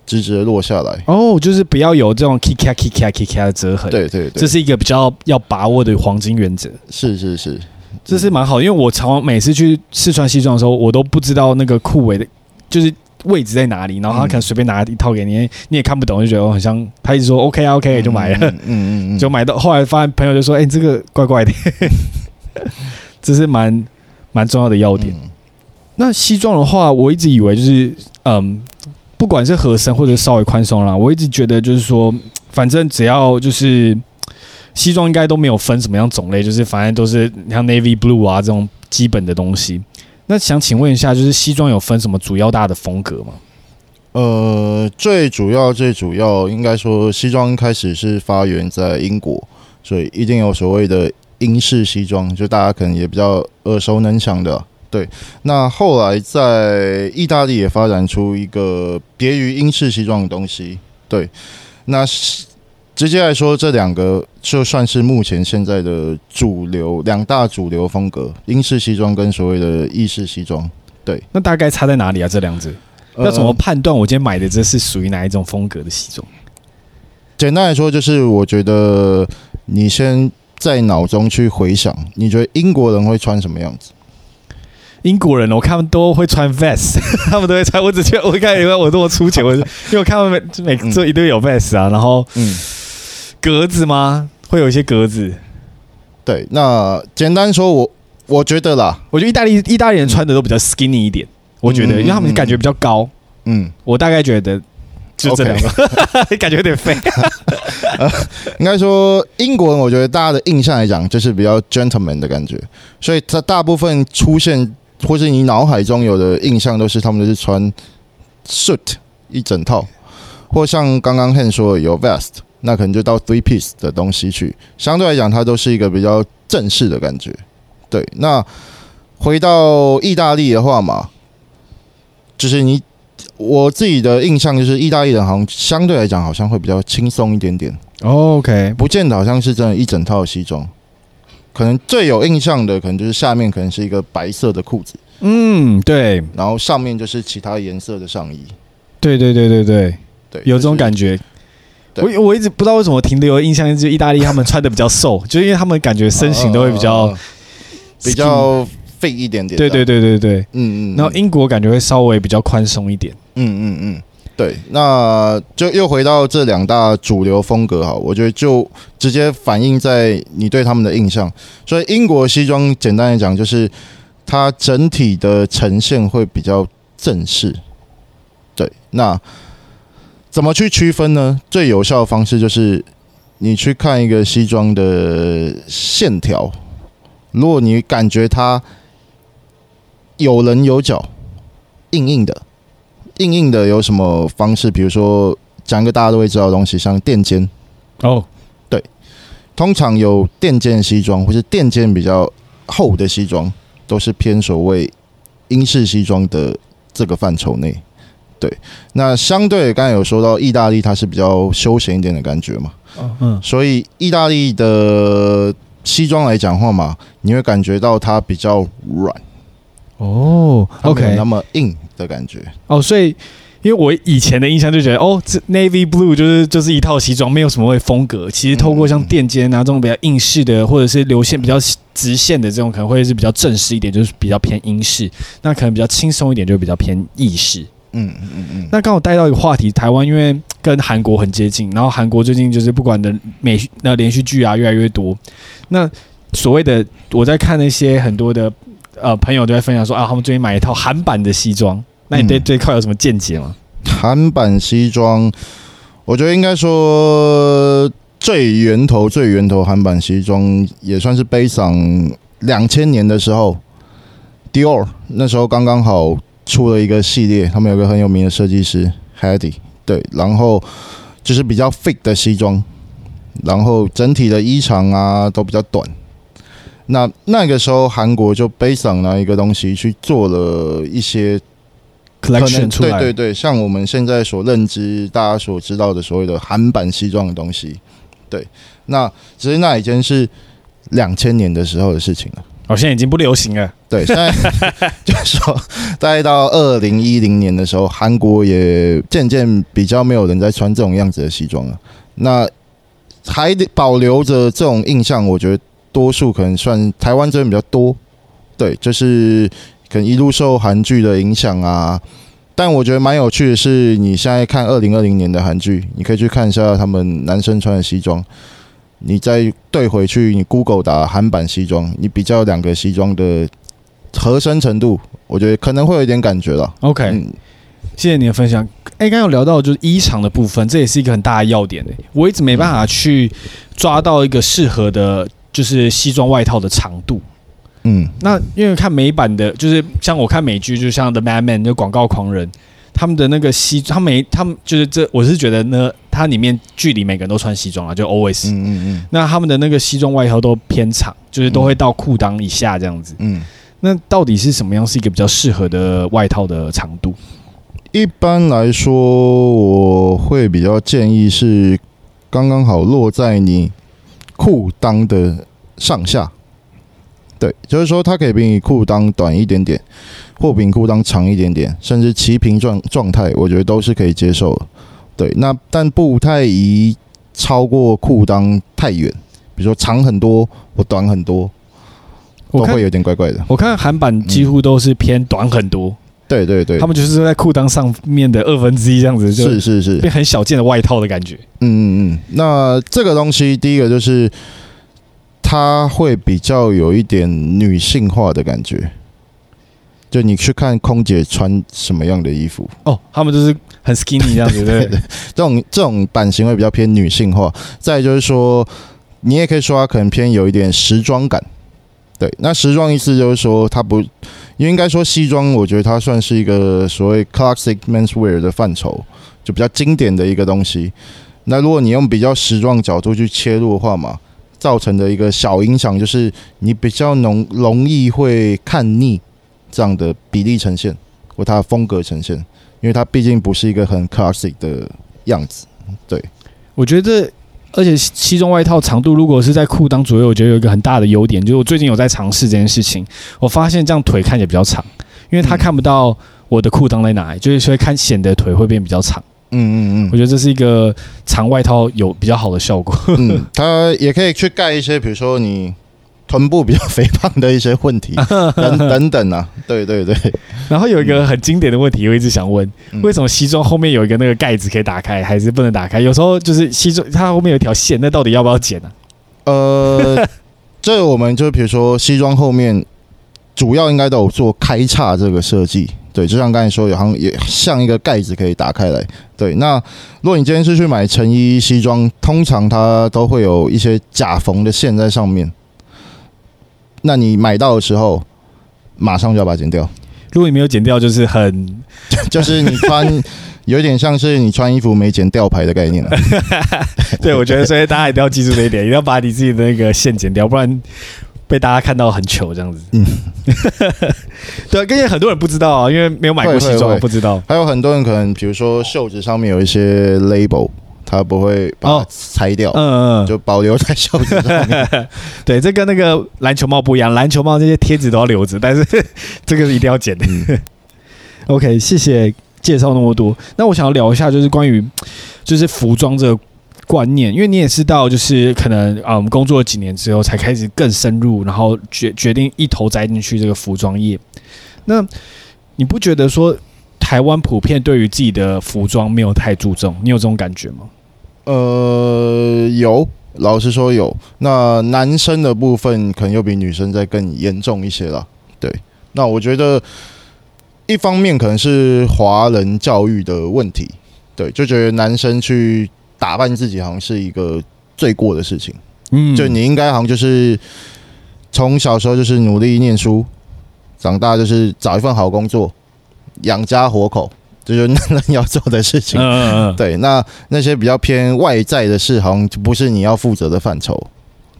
直直的落下来哦，就是不要有这种 k i k a k i k a k i k a 的折痕。对对对，这是一个比较要把握的黄金原则。是是是，这是蛮好，因为我常每次去试穿西装的时候，我都不知道那个裤尾的，就是位置在哪里，然后他可能随便拿一套给你，你也看不懂，就觉得我很像。他一直说 OK 啊 OK，就买了，嗯嗯嗯，就买到后来发现朋友就说，哎，这个怪怪的，这是蛮蛮重要的要点。那西装的话，我一直以为就是嗯，不管是合身或者稍微宽松啦，我一直觉得就是说，反正只要就是。西装应该都没有分什么样种类，就是反正都是像 navy blue 啊这种基本的东西。那想请问一下，就是西装有分什么主要大的风格吗？呃，最主要最主要应该说，西装开始是发源在英国，所以一定有所谓的英式西装，就大家可能也比较耳熟能详的。对，那后来在意大利也发展出一个别于英式西装的东西。对，那。直接来说，这两个就算是目前现在的主流两大主流风格：英式西装跟所谓的意式西装。对，那大概差在哪里啊？这两者要怎么判断？我今天买的这是属于哪一种风格的西装？简单来说，就是我觉得你先在脑中去回想，你觉得英国人会穿什么样子？英国人，我看他们都会穿 vest，他们都会穿。我只觉得我看以为我这么粗浅，我 因为我看他们每每做一堆有 vest 啊，然后嗯。格子吗？会有一些格子。对，那简单说，我我觉得啦，我觉得意大利意大利人穿的都比较 skinny 一点。嗯、我觉得，因为他们感觉比较高。嗯，我大概觉得就这两个. 感觉有点废。呃，应该说英国人，我觉得大家的印象来讲，就是比较 gentleman 的感觉，所以他大部分出现或是你脑海中有的印象，都是他们都是穿 suit 一整套，或像刚刚 Han 说的有 vest。那可能就到 three piece 的东西去，相对来讲，它都是一个比较正式的感觉。对，那回到意大利的话嘛，就是你我自己的印象就是，意大利人好像相对来讲好像会比较轻松一点点。OK，不见得好像是真的一整套西装，可能最有印象的可能就是下面可能是一个白色的裤子，嗯，对，然后上面就是其他颜色的上衣。对对对对对对，有这种感觉。我我一直不知道为什么停留的印象就是意大利他们穿的比较瘦，就因为他们感觉身形都会比较比较 fit 一点点。对对对对对，嗯嗯。然后英国感觉会稍微比较宽松一点。嗯嗯嗯，对。那就又回到这两大主流风格哈，我觉得就直接反映在你对他们的印象。所以英国西装简单来讲就是它整体的呈现会比较正式。对，那。怎么去区分呢？最有效的方式就是你去看一个西装的线条，如果你感觉它有棱有角、硬硬的，硬硬的有什么方式？比如说讲一个大家都会知道的东西，像垫肩。哦，对，通常有垫肩西装或是垫肩比较厚的西装，都是偏所谓英式西装的这个范畴内。对，那相对刚才有说到意大利，它是比较休闲一点的感觉嘛，嗯，所以意大利的西装来讲话嘛，你会感觉到它比较软，哦，OK，那么硬的感觉，哦，所以因为我以前的印象就觉得，哦，这 navy blue 就是就是一套西装，没有什么会风格。其实透过像垫肩啊这种比较硬式的，或者是流线比较直线的这种，可能会是比较正式一点，就是比较偏英式。那可能比较轻松一点，就比较偏意式。嗯嗯嗯嗯，那刚好带到一个话题，台湾因为跟韩国很接近，然后韩国最近就是不管的美那连续剧啊越来越多，那所谓的我在看那些很多的呃朋友都在分享说啊，他们最近买一套韩版的西装，那你对这块有什么见解吗？韩版西装，我觉得应该说最源头最源头韩版西装也算是背上两千年的时候，Dior 那时候刚刚好。出了一个系列，他们有个很有名的设计师 Hedy，对，然后就是比较 fit 的西装，然后整体的衣长啊都比较短。那那个时候韩国就 based on 那一个东西去做了一些 collection 出来，对对对，像我们现在所认知、大家所知道的所谓的韩版西装的东西，对，那其实那已经是两千年的时候的事情了。哦，现在已经不流行了。对，现在 就是说，大概到二零一零年的时候，韩国也渐渐比较没有人在穿这种样子的西装了。那还保留着这种印象，我觉得多数可能算台湾这边比较多，对，就是可能一路受韩剧的影响啊。但我觉得蛮有趣的是，你现在看二零二零年的韩剧，你可以去看一下他们男生穿的西装，你再对回去，你 Google 打韩版西装，你比较两个西装的合身程度，我觉得可能会有一点感觉了。OK，嗯，谢谢你的分享。哎，刚刚有聊到就是衣长的部分，这也是一个很大的要点。我一直没办法去抓到一个适合的，就是西装外套的长度。嗯，那因为看美版的，就是像我看美剧，就像 The Madman 就广告狂人，他们的那个西，他们他们就是这，我是觉得呢，它里面剧里每个人都穿西装啊，就 always，嗯嗯嗯，那他们的那个西装外套都偏长，就是都会到裤裆以下这样子，嗯，那到底是什么样是一个比较适合的外套的长度？一般来说，我会比较建议是刚刚好落在你裤裆的上下。对，就是说它可以比你裤裆短一点点，或比裤裆长一点点，甚至齐平状状态，我觉得都是可以接受的。对，那但不太宜超过裤裆太远，比如说长很多或短很多，都会有点怪怪的。我看韩版几乎都是偏短很多，嗯、对对对，他们就是在裤裆上面的二分之一这样子，是是是，变很小件的外套的感觉。嗯嗯嗯，那这个东西第一个就是。它会比较有一点女性化的感觉，就你去看空姐穿什么样的衣服哦，他们就是很 skinny 这样子，对，对，对，这种这种版型会比较偏女性化。再就是说，你也可以说它可能偏有一点时装感，对。那时装意思就是说，它不，应该说西装，我觉得它算是一个所谓 classic menswear 的范畴，就比较经典的一个东西。那如果你用比较时装角度去切入的话嘛。造成的一个小影响就是，你比较容容易会看腻这样的比例呈现或它的风格呈现，因为它毕竟不是一个很 classic 的样子。对，我觉得，而且西装外套长度如果是在裤裆左右，我觉得有一个很大的优点，就是我最近有在尝试这件事情，我发现这样腿看起来比较长，因为他看不到我的裤裆在哪里，就是所以看显得腿会变比较长。嗯嗯嗯，我觉得这是一个长外套有比较好的效果。嗯，它也可以去盖一些，比如说你臀部比较肥胖的一些问题 等等等啊。对对对。然后有一个很经典的问题，我一直想问：为什么西装后面有一个那个盖子可以打开，还是不能打开？有时候就是西装它后面有一条线，那到底要不要剪呢？呃，这我们就比如说西装后面主要应该都有做开叉这个设计。对，就像刚才说，有好像也像一个盖子可以打开来。对，那如果你今天是去买成衣西装，通常它都会有一些假缝的线在上面。那你买到的时候，马上就要把它剪掉。如果你没有剪掉，就是很，就是你穿有点像是你穿衣服没剪吊牌的概念了。对，我觉得所以大家一定要记住这一点，一定要把你自己的那个线剪掉，不然。被大家看到很糗这样子，嗯，对，跟且很多人不知道啊，因为没有买过西装，不知道。还有很多人可能，比如说袖子上面有一些 label，他不会把它拆掉，嗯嗯，就保留在袖子上面。对，这跟那个篮球帽不一样，篮球帽这些贴纸都要留着，但是 这个是一定要剪的。OK，谢谢介绍那么多。那我想要聊一下，就是关于就是服装这个。观念，因为你也知道，就是可能啊，我们工作了几年之后，才开始更深入，然后决决定一头栽进去这个服装业。那你不觉得说台湾普遍对于自己的服装没有太注重？你有这种感觉吗？呃，有，老实说有。那男生的部分可能又比女生再更严重一些了。对，那我觉得一方面可能是华人教育的问题，对，就觉得男生去。打扮自己好像是一个罪过的事情，嗯，就你应该好像就是从小时候就是努力念书，长大就是找一份好工作，养家活口，这就是 男人要做的事情。嗯嗯嗯，对，那那些比较偏外在的事，好像就不是你要负责的范畴，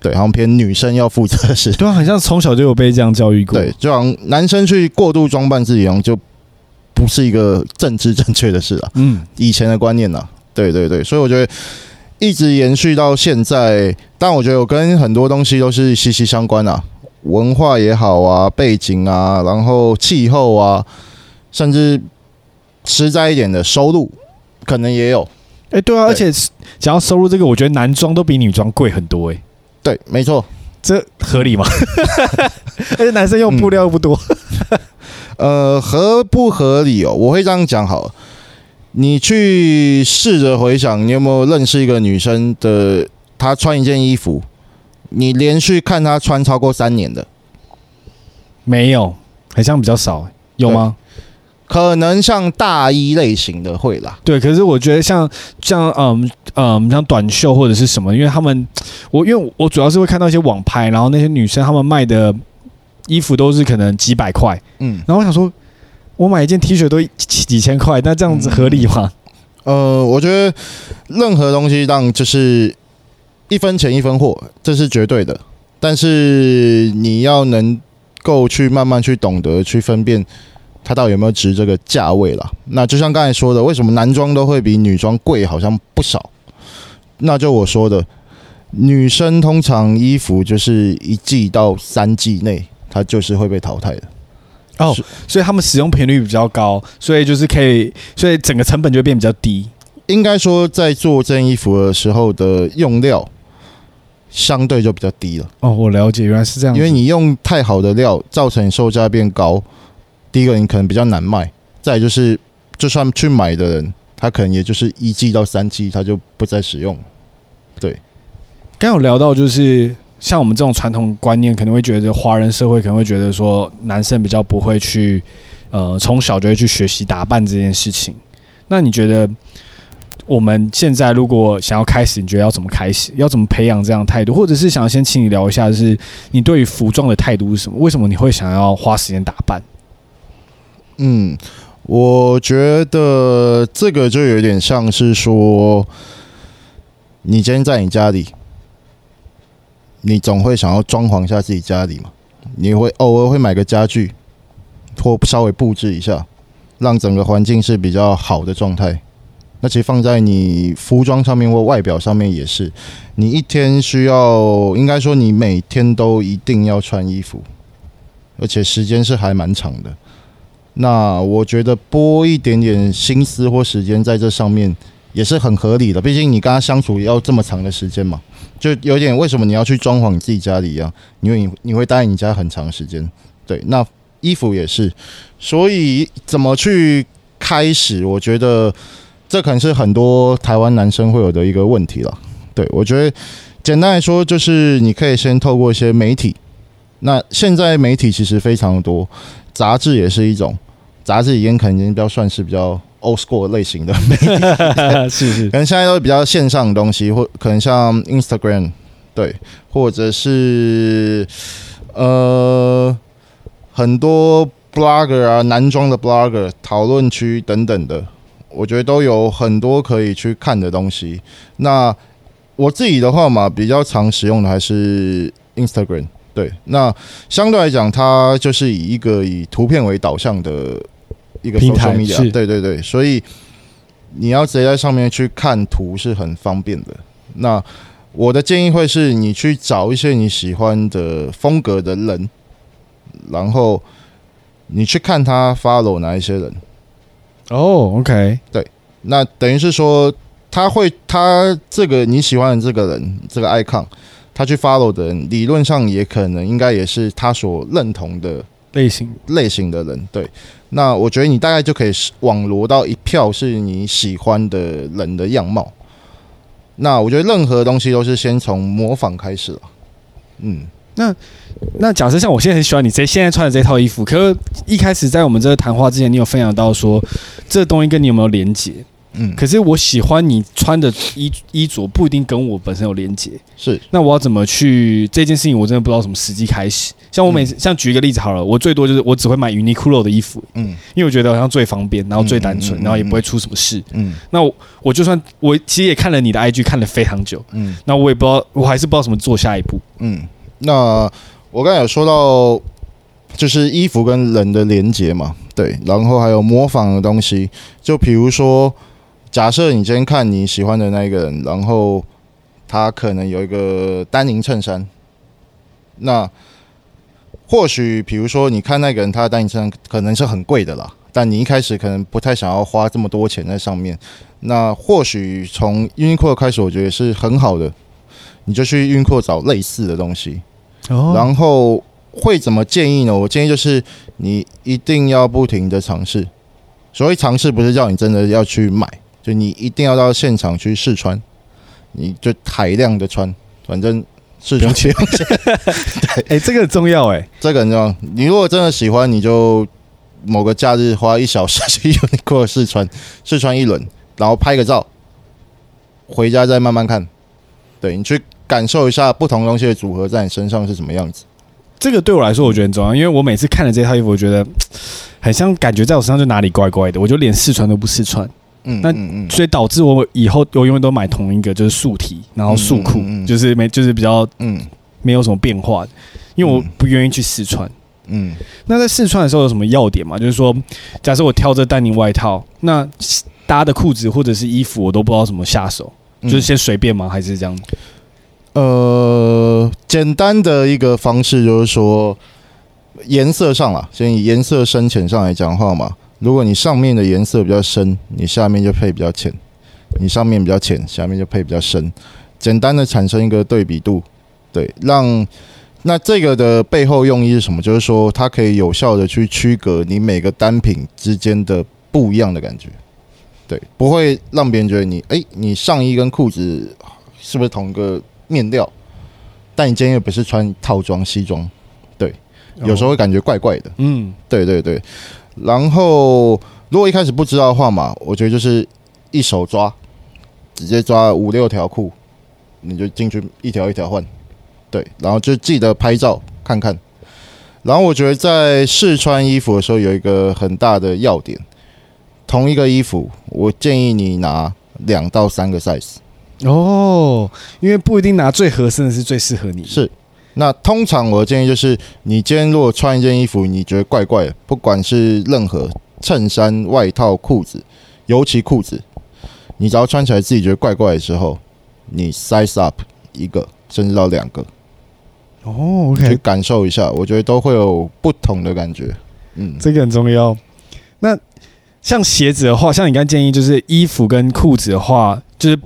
对，好像偏女生要负责的事。对啊，好像从小就有被这样教育过。对，就好像男生去过度装扮自己，好像就不是一个政治正确的事了。嗯，以前的观念呢、啊。对对对，所以我觉得一直延续到现在，但我觉得我跟很多东西都是息息相关啊，文化也好啊，背景啊，然后气候啊，甚至实在一点的收入，可能也有。哎，对啊，对而且讲到收入这个，我觉得男装都比女装贵很多哎。对，没错。这合理吗？而且男生用布料又不多。呃，合不合理哦？我会这样讲好。你去试着回想，你有没有认识一个女生的？她穿一件衣服，你连续看她穿超过三年的？没有，好像比较少。有吗？可能像大衣类型的会啦。对，可是我觉得像像嗯嗯像短袖或者是什么，因为他们我因为我主要是会看到一些网拍，然后那些女生她们卖的衣服都是可能几百块，嗯，然后我想说，我买一件 T 恤都几几千块，那这样子合理吗？呃，我觉得任何东西当就是一分钱一分货，这是绝对的，但是你要能够去慢慢去懂得去分辨。它到底有没有值这个价位了？那就像刚才说的，为什么男装都会比女装贵？好像不少。那就我说的，女生通常衣服就是一季到三季内，它就是会被淘汰的。哦，所以他们使用频率比较高，所以就是可以，所以整个成本就会变比较低。应该说，在做这件衣服的时候的用料相对就比较低了。哦，我了解，原来是这样。因为你用太好的料，造成售价变高。第一个，你可能比较难卖；再就是，就算去买的人，他可能也就是一季到三季，他就不再使用。对，刚有聊到，就是像我们这种传统观念，可能会觉得华人社会可能会觉得说，男生比较不会去，呃，从小就会去学习打扮这件事情。那你觉得，我们现在如果想要开始，你觉得要怎么开始？要怎么培养这样态度？或者是想要先请你聊一下，就是你对于服装的态度是什么？为什么你会想要花时间打扮？嗯，我觉得这个就有点像是说，你今天在你家里，你总会想要装潢一下自己家里嘛，你会偶尔会买个家具，或稍微布置一下，让整个环境是比较好的状态。那其实放在你服装上面或外表上面也是，你一天需要，应该说你每天都一定要穿衣服，而且时间是还蛮长的。那我觉得拨一点点心思或时间在这上面也是很合理的，毕竟你跟他相处要这么长的时间嘛，就有点为什么你要去装潢你自己家里一样，因为你你会待在你家很长时间。对，那衣服也是，所以怎么去开始？我觉得这可能是很多台湾男生会有的一个问题了。对，我觉得简单来说就是你可以先透过一些媒体，那现在媒体其实非常多，杂志也是一种。杂志已经可能已经比较算是比较 old school 类型的媒体，是是，可能现在都比较线上的东西，或可能像 Instagram，对，或者是呃很多 blogger 啊，男装的 blogger 讨论区等等的，我觉得都有很多可以去看的东西。那我自己的话嘛，比较常使用的还是 Instagram，对，那相对来讲，它就是以一个以图片为导向的。一个 social media，对对对，所以你要直接在上面去看图是很方便的。那我的建议会是你去找一些你喜欢的风格的人，然后你去看他 follow 哪一些人。哦，OK，对，那等于是说他会他这个你喜欢的这个人这个 icon，他去 follow 的人，理论上也可能应该也是他所认同的类型类型的人，对。那我觉得你大概就可以网罗到一票是你喜欢的人的样貌。那我觉得任何东西都是先从模仿开始了。嗯，那那假设像我现在很喜欢你这现在穿的这套衣服，可是一开始在我们这个谈话之前，你有分享到说这个东西跟你有没有连结？嗯，可是我喜欢你穿的衣衣着不一定跟我本身有连结，是。那我要怎么去这件事情？我真的不知道什么时机开始。像我每次，嗯、像举一个例子好了，我最多就是我只会买 Uniqlo 的衣服，嗯，因为我觉得好像最方便，然后最单纯，然后也不会出什么事，嗯。那我我就算我其实也看了你的 IG 看了非常久，嗯，那我也不知道，我还是不知道怎么做下一步，嗯。那我刚才有说到，就是衣服跟人的连接嘛，对，然后还有模仿的东西，就比如说。假设你今天看你喜欢的那个人，然后他可能有一个丹宁衬衫，那或许比如说你看那个人他的丹宁衬衫可能是很贵的啦，但你一开始可能不太想要花这么多钱在上面，那或许从 Uniqlo 开始，我觉得是很好的，你就去 Uniqlo 找类似的东西，哦，然后会怎么建议呢？我建议就是你一定要不停的尝试。所谓尝试，不是叫你真的要去买，就你一定要到现场去试穿，你就海量的穿，反正试穿去。对，哎，这个很重要，哎，这个很重要。你如果真的喜欢，你就某个假日花一小时去 Uniqlo 试穿，试穿一轮，然后拍个照，回家再慢慢看。对，你去感受一下不同东西的组合在你身上是什么样子。这个对我来说我觉得很重要，因为我每次看了这套衣服，我觉得 很像感觉在我身上就哪里怪怪的，我就连试穿都不试穿。嗯，那所以导致我以后我永远都买同一个，就是素体然后素裤，就是没就是比较嗯没有什么变化，因为我不愿意去试穿。嗯，那在试穿的时候有什么要点吗？就是说，假设我挑这丹宁外套，那搭的裤子或者是衣服我都不知道怎么下手，就是先随便吗？还是这样？呃，简单的一个方式就是说，颜色上啦，先以颜色深浅上来讲话嘛。如果你上面的颜色比较深，你下面就配比较浅；你上面比较浅，下面就配比较深。简单的产生一个对比度，对，让那这个的背后用意是什么？就是说，它可以有效的去区隔你每个单品之间的不一样的感觉，对，不会让别人觉得你，哎，你上衣跟裤子是不是同一个？面料，但你今天又不是穿套装西装，对，有时候会感觉怪怪的。嗯，对对对。然后，如果一开始不知道的话嘛，我觉得就是一手抓，直接抓五六条裤，你就进去一条一条换。对，然后就记得拍照看看。然后我觉得在试穿衣服的时候有一个很大的要点，同一个衣服，我建议你拿两到三个 size。哦，因为不一定拿最合身的是最适合你。是，那通常我的建议就是，你今天如果穿一件衣服，你觉得怪怪的，不管是任何衬衫、外套、裤子，尤其裤子，你只要穿起来自己觉得怪怪的时候，你 size up 一个，甚至到两个。哦，OK，去感受一下，我觉得都会有不同的感觉。嗯，这个很重要。那像鞋子的话，像你刚建议，就是衣服跟裤子的话，就是。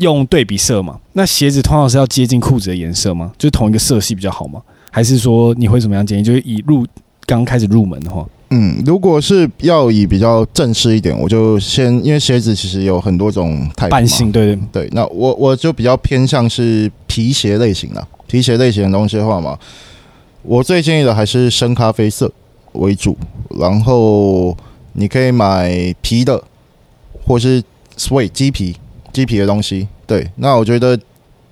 用对比色嘛？那鞋子通常是要接近裤子的颜色吗？就是同一个色系比较好吗？还是说你会怎么样建议？就是以入刚开始入门的话，嗯，如果是要以比较正式一点，我就先因为鞋子其实有很多种版型，对对对。那我我就比较偏向是皮鞋类型的皮鞋类型的东西的话嘛，我最建议的还是深咖啡色为主，然后你可以买皮的，或是 suede 鸡皮。鸡皮的东西，对，那我觉得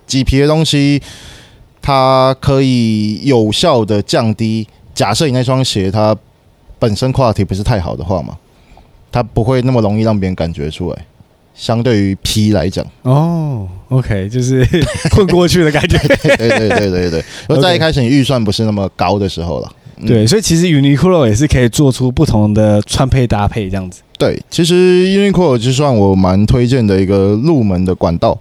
麂皮的东西，它可以有效的降低。假设你那双鞋它本身 quality 不是太好的话嘛，它不会那么容易让别人感觉出来。相对于皮来讲，哦，OK，就是 混过去的感觉。对对对对对，而在一开始你预算不是那么高的时候了。嗯、对，所以其实 Uniqlo 也是可以做出不同的穿配搭配这样子。对，其实 Uniqlo 就算我蛮推荐的一个入门的管道，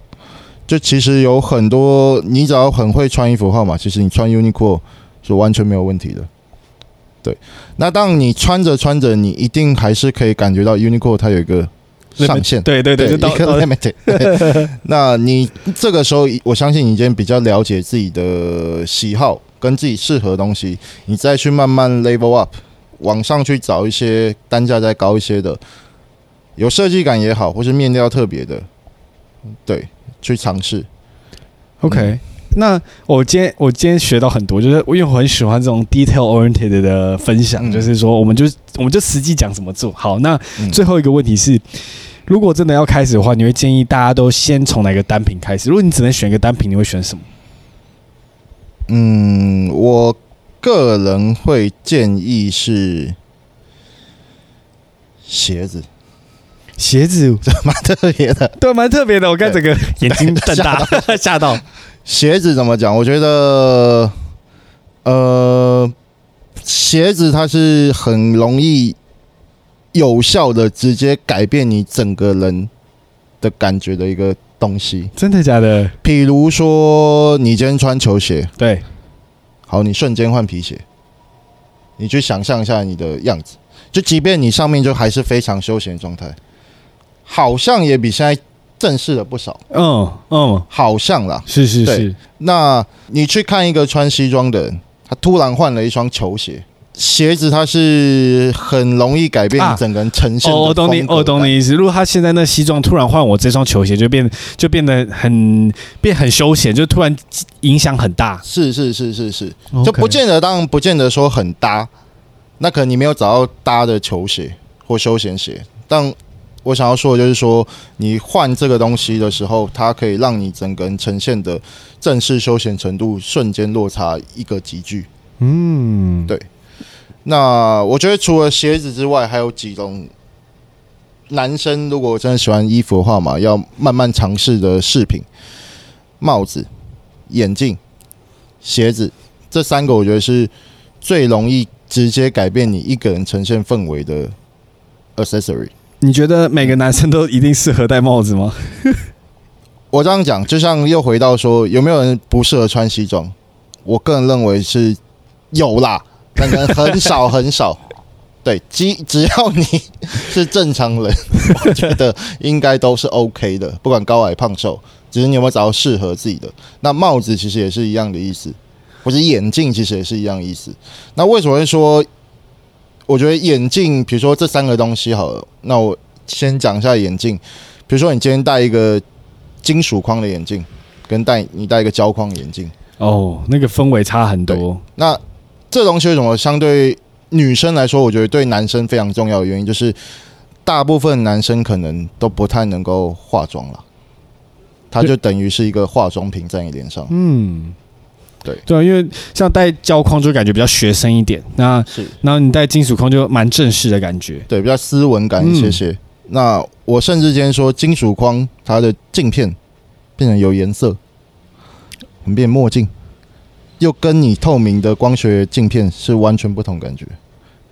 就其实有很多，你只要很会穿衣服的话嘛，其实你穿 Uniqlo 是完全没有问题的。对，那当你穿着穿着，你一定还是可以感觉到 Uniqlo 它有一个上限。对对对，就到 limit。那你这个时候，我相信你已经比较了解自己的喜好跟自己适合的东西，你再去慢慢 level up。网上去找一些单价再高一些的，有设计感也好，或是面料特别的，对，去尝试。OK，嗯，那我今天我今天学到很多，就是因为我很喜欢这种 detail oriented 的分享，嗯，就是说我们就我们就实际讲怎么做好。那最后一个问题是，如果真的要开始的话，你会建议大家都先从哪个单品开始？如果你只能选一个单品，你会选什么？嗯，我。个人会建议是鞋子，鞋子 蛮特别的，对，蛮特别的。我看整个眼睛瞪大，吓到。鞋子怎么讲？我觉得，呃，鞋子它是很容易有效的直接改变你整个人的感觉的一个东西。真的假的？比如说，你今天穿球鞋，对。好，你瞬间换皮鞋，你去想象一下你的样子，就即便你上面就还是非常休闲状态，好像也比现在正式了不少。嗯嗯，好像啦，是是是。那你去看一个穿西装的人，他突然换了一双球鞋。鞋子它是很容易改变你整个人呈现的、啊。我懂你，我懂你意思。如果他现在那西装突然换我这双球鞋，就变就变得很变很休闲，就突然影响很大。是是是是是，就不见得，当然不见得说很搭。那可能你没有找到搭的球鞋或休闲鞋。但我想要说的就是说，你换这个东西的时候，它可以让你整个人呈现的正式休闲程度瞬间落差一个级距。嗯，对。那我觉得除了鞋子之外，还有几种男生如果真的喜欢衣服的话嘛，要慢慢尝试的饰品：帽子、眼镜、鞋子，这三个我觉得是最容易直接改变你一个人呈现氛围的 accessory。你觉得每个男生都一定适合戴帽子吗？我这样讲，就像又回到说，有没有人不适合穿西装？我个人认为是有啦。可能很少很少，对，只只要你是正常人，我觉得应该都是 OK 的，不管高矮胖瘦，只是你有没有找到适合自己的。那帽子其实也是一样的意思，或者眼镜其实也是一样的意思。那为什么会说？我觉得眼镜，比如说这三个东西好了，那我先讲一下眼镜。比如说你今天戴一个金属框的眼镜，跟戴你戴一个胶框眼镜，哦，那个氛围差很多。那这东西为什么相对女生来说，我觉得对男生非常重要的原因，就是大部分男生可能都不太能够化妆了，它就等于是一个化妆品在你脸上。嗯，对对，因为像戴胶框就感觉比较学生一点，那是，然后你戴金属框就蛮正式的感觉，对，比较斯文感一些些。嗯、那我甚至今天说金属框它的镜片变成有颜色，很变墨镜。又跟你透明的光学镜片是完全不同感觉，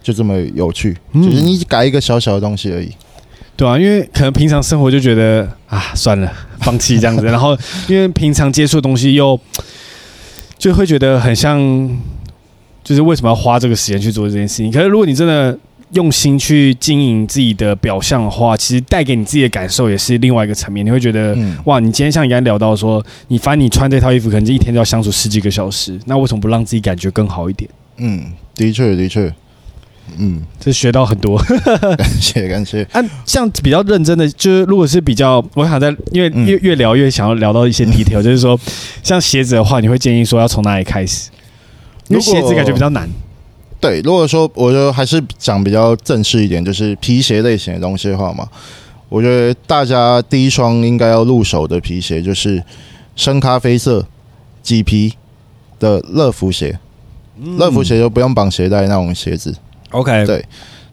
就这么有趣，就是你改一个小小的东西而已，对啊，因为可能平常生活就觉得啊，算了，放弃这样子，然后因为平常接触的东西又就会觉得很像，就是为什么要花这个时间去做这件事情？可是如果你真的。用心去经营自己的表象的话，其实带给你自己的感受也是另外一个层面。你会觉得，嗯、哇，你今天像你刚才聊到说，你发现你穿这套衣服，可能这一天都要相处十几个小时，那为什么不让自己感觉更好一点？嗯，的确，的确，嗯，这学到很多，感 谢感谢。啊，像比较认真的，就是如果是比较，我想在，因为越越聊越想要聊到一些 detail，、嗯、就是说，像鞋子的话，你会建议说要从哪里开始？因为鞋子感觉比较难。对，如果说我觉得还是讲比较正式一点，就是皮鞋类型的东西的话嘛，我觉得大家第一双应该要入手的皮鞋就是深咖啡色麂皮的乐福鞋，乐福鞋就不用绑鞋带那种鞋子。OK，对，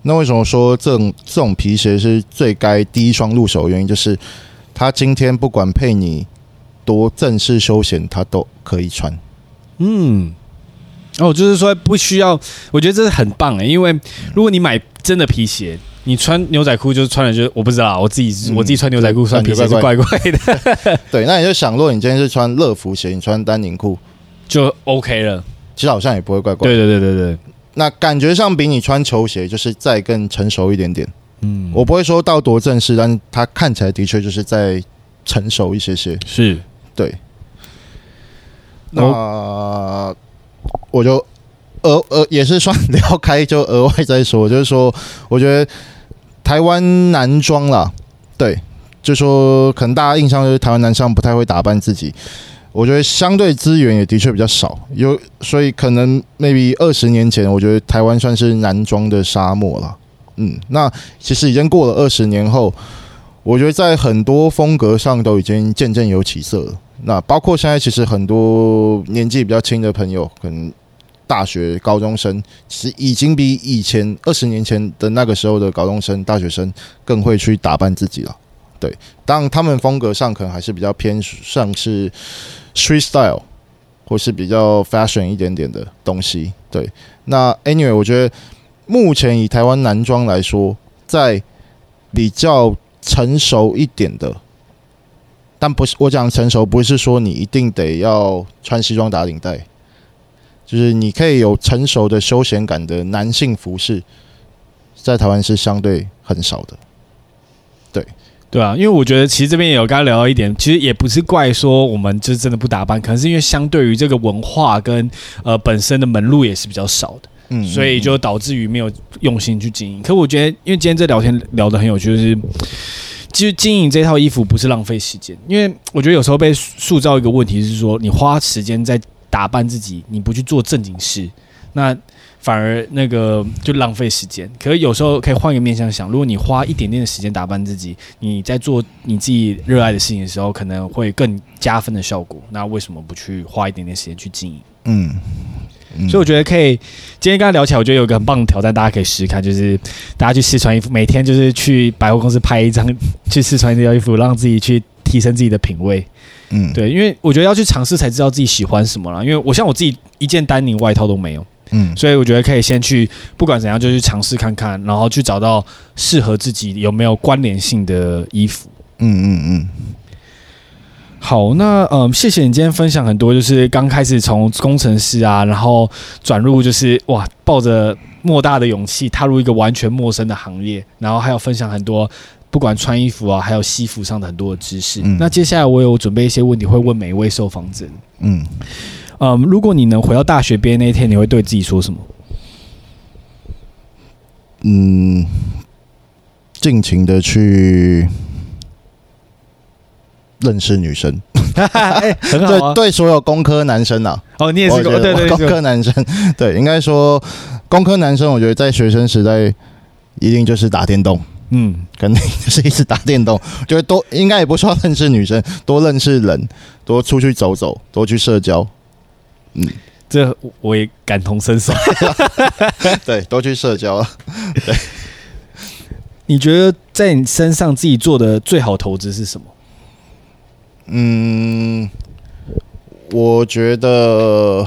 那为什么说这种这种皮鞋是最该第一双入手的原因，就是它今天不管配你多正式休闲，它都可以穿。嗯。哦，就是说不需要，我觉得这是很棒诶，因为如果你买真的皮鞋，你穿牛仔裤就是穿的，就是我不知道，我自己我自己穿牛仔裤穿皮鞋是怪怪的。对，那你就想，如果你今天是穿乐福鞋，你穿丹宁裤就 OK 了，其实好像也不会怪怪。对对对对对，那感觉上比你穿球鞋就是再更成熟一点点。嗯，我不会说到多正式，但它看起来的确就是再成熟一些些。是，对。那。我就额额也是算聊开，就额外再说，就是说，我觉得台湾男装啦，对，就说可能大家印象就是台湾男生不太会打扮自己，我觉得相对资源也的确比较少，有所以可能 maybe 二十年前，我觉得台湾算是男装的沙漠了，嗯，那其实已经过了二十年后，我觉得在很多风格上都已经渐渐有起色了，那包括现在其实很多年纪比较轻的朋友，可能。大学高中生其实已经比以前二十年前的那个时候的高中生、大学生更会去打扮自己了。对，当他们风格上可能还是比较偏向是 street style，或是比较 fashion 一点点的东西。对，那 anyway，我觉得目前以台湾男装来说，在比较成熟一点的，但不是我讲成熟，不是说你一定得要穿西装打领带。就是你可以有成熟的休闲感的男性服饰，在台湾是相对很少的。对，对啊，因为我觉得其实这边也有刚刚聊到一点，其实也不是怪说我们就是真的不打扮，可能是因为相对于这个文化跟呃本身的门路也是比较少的，嗯，所以就导致于没有用心去经营。可我觉得，因为今天这聊天聊得很有趣，就是其实经营这套衣服不是浪费时间，因为我觉得有时候被塑造一个问题是说，你花时间在打扮自己，你不去做正经事，那。反而那个就浪费时间，可是有时候可以换一个面向想，如果你花一点点的时间打扮自己，你在做你自己热爱的事情的时候，可能会更加分的效果。那为什么不去花一点点时间去经营？嗯，嗯，所以我觉得可以。今天跟他聊起来，我觉得有一个很棒的挑战，大家可以试试看，就是大家去试穿衣服，每天就是去百货公司拍一张去试穿这套衣服，让自己去提升自己的品味。嗯，对，因为我觉得要去尝试才知道自己喜欢什么啦。因为我像我自己一件丹宁外套都没有。嗯，所以我觉得可以先去，不管怎样就去尝试看看，然后去找到适合自己有没有关联性的衣服。嗯嗯嗯。好，那嗯，谢谢你今天分享很多，就是刚开始从工程师啊，然后转入就是哇，抱着莫大的勇气踏入一个完全陌生的行业，然后还有分享很多不管穿衣服啊，还有西服上的很多的知识。嗯。那接下来我有准备一些问题会问每一位受访者。嗯。嗯，如果你能回到大学毕业那一天，你会对自己说什么？嗯，尽情的去认识女生，欸、很好、啊。对对，所有工科男生啊，哦，你也是工对，对对，工科男生，对，应该说工科男生，我觉得在学生时代一定就是打电动，嗯，肯定就是一直打电动，就会多应该也不需要认识女生，多认识人，多出去走走，多去社交。嗯，这我也感同身受。对，多去社交了。对，你觉得在你身上自己做的最好投资是什么？嗯，我觉得，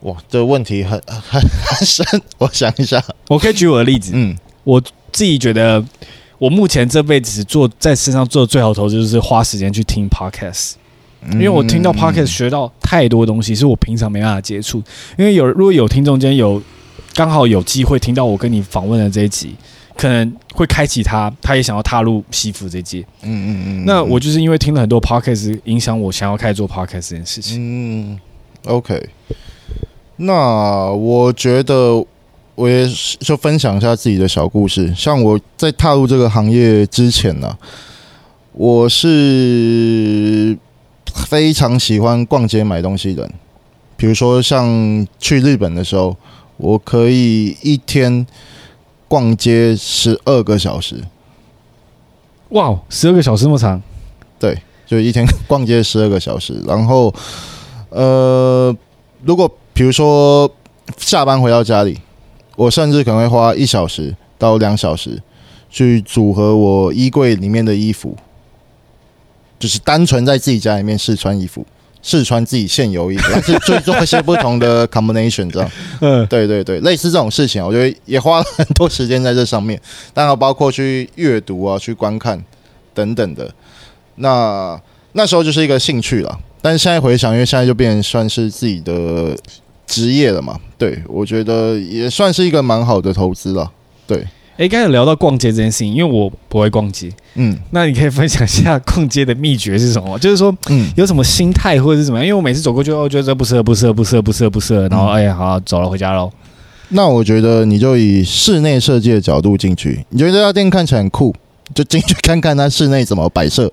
哇，这个问题很很很深。我想一下，我可以举我的例子。嗯，我自己觉得，我目前这辈子做在身上做的最好投资，就是花时间去听 Podcast。因为我听到 Podcast 学到太多东西，是我平常没办法接触。因为有如果有听众间有刚好有机会听到我跟你访问的这一集，可能会开启他，他也想要踏入西服这届。嗯嗯嗯。那我就是因为听了很多 Podcast，影响我想要开始做 Podcast 这件事情。嗯，OK。那我觉得我也就分享一下自己的小故事。像我在踏入这个行业之前呢、啊，我是。非常喜欢逛街买东西的人，比如说像去日本的时候，我可以一天逛街十二个小时。哇，十二个小时那么长？对，就一天逛街十二个小时。然后，呃，如果比如说下班回到家里，我甚至可能会花一小时到两小时去组合我衣柜里面的衣服。就是单纯在自己家里面试穿衣服，试穿自己现有衣服，但是去做一些不同的 combination，这样。嗯，对对对，类似这种事情，我觉得也花了很多时间在这上面。当然，包括去阅读啊、去观看等等的。那那时候就是一个兴趣了，但是现在回想，因为现在就变成算是自己的职业了嘛。对，我觉得也算是一个蛮好的投资了。对。哎，刚才聊到逛街这件事情，因为我不会逛街，嗯，那你可以分享一下逛街的秘诀是什么？就是说，嗯，有什么心态或者是怎么样？因为我每次走过去，我觉得这不适合，不适合，不适合，不适合，不适合，然后哎呀，好，走了，回家喽。那我觉得你就以室内设计的角度进去，你觉得这家店看起来很酷，就进去看看它室内怎么摆设。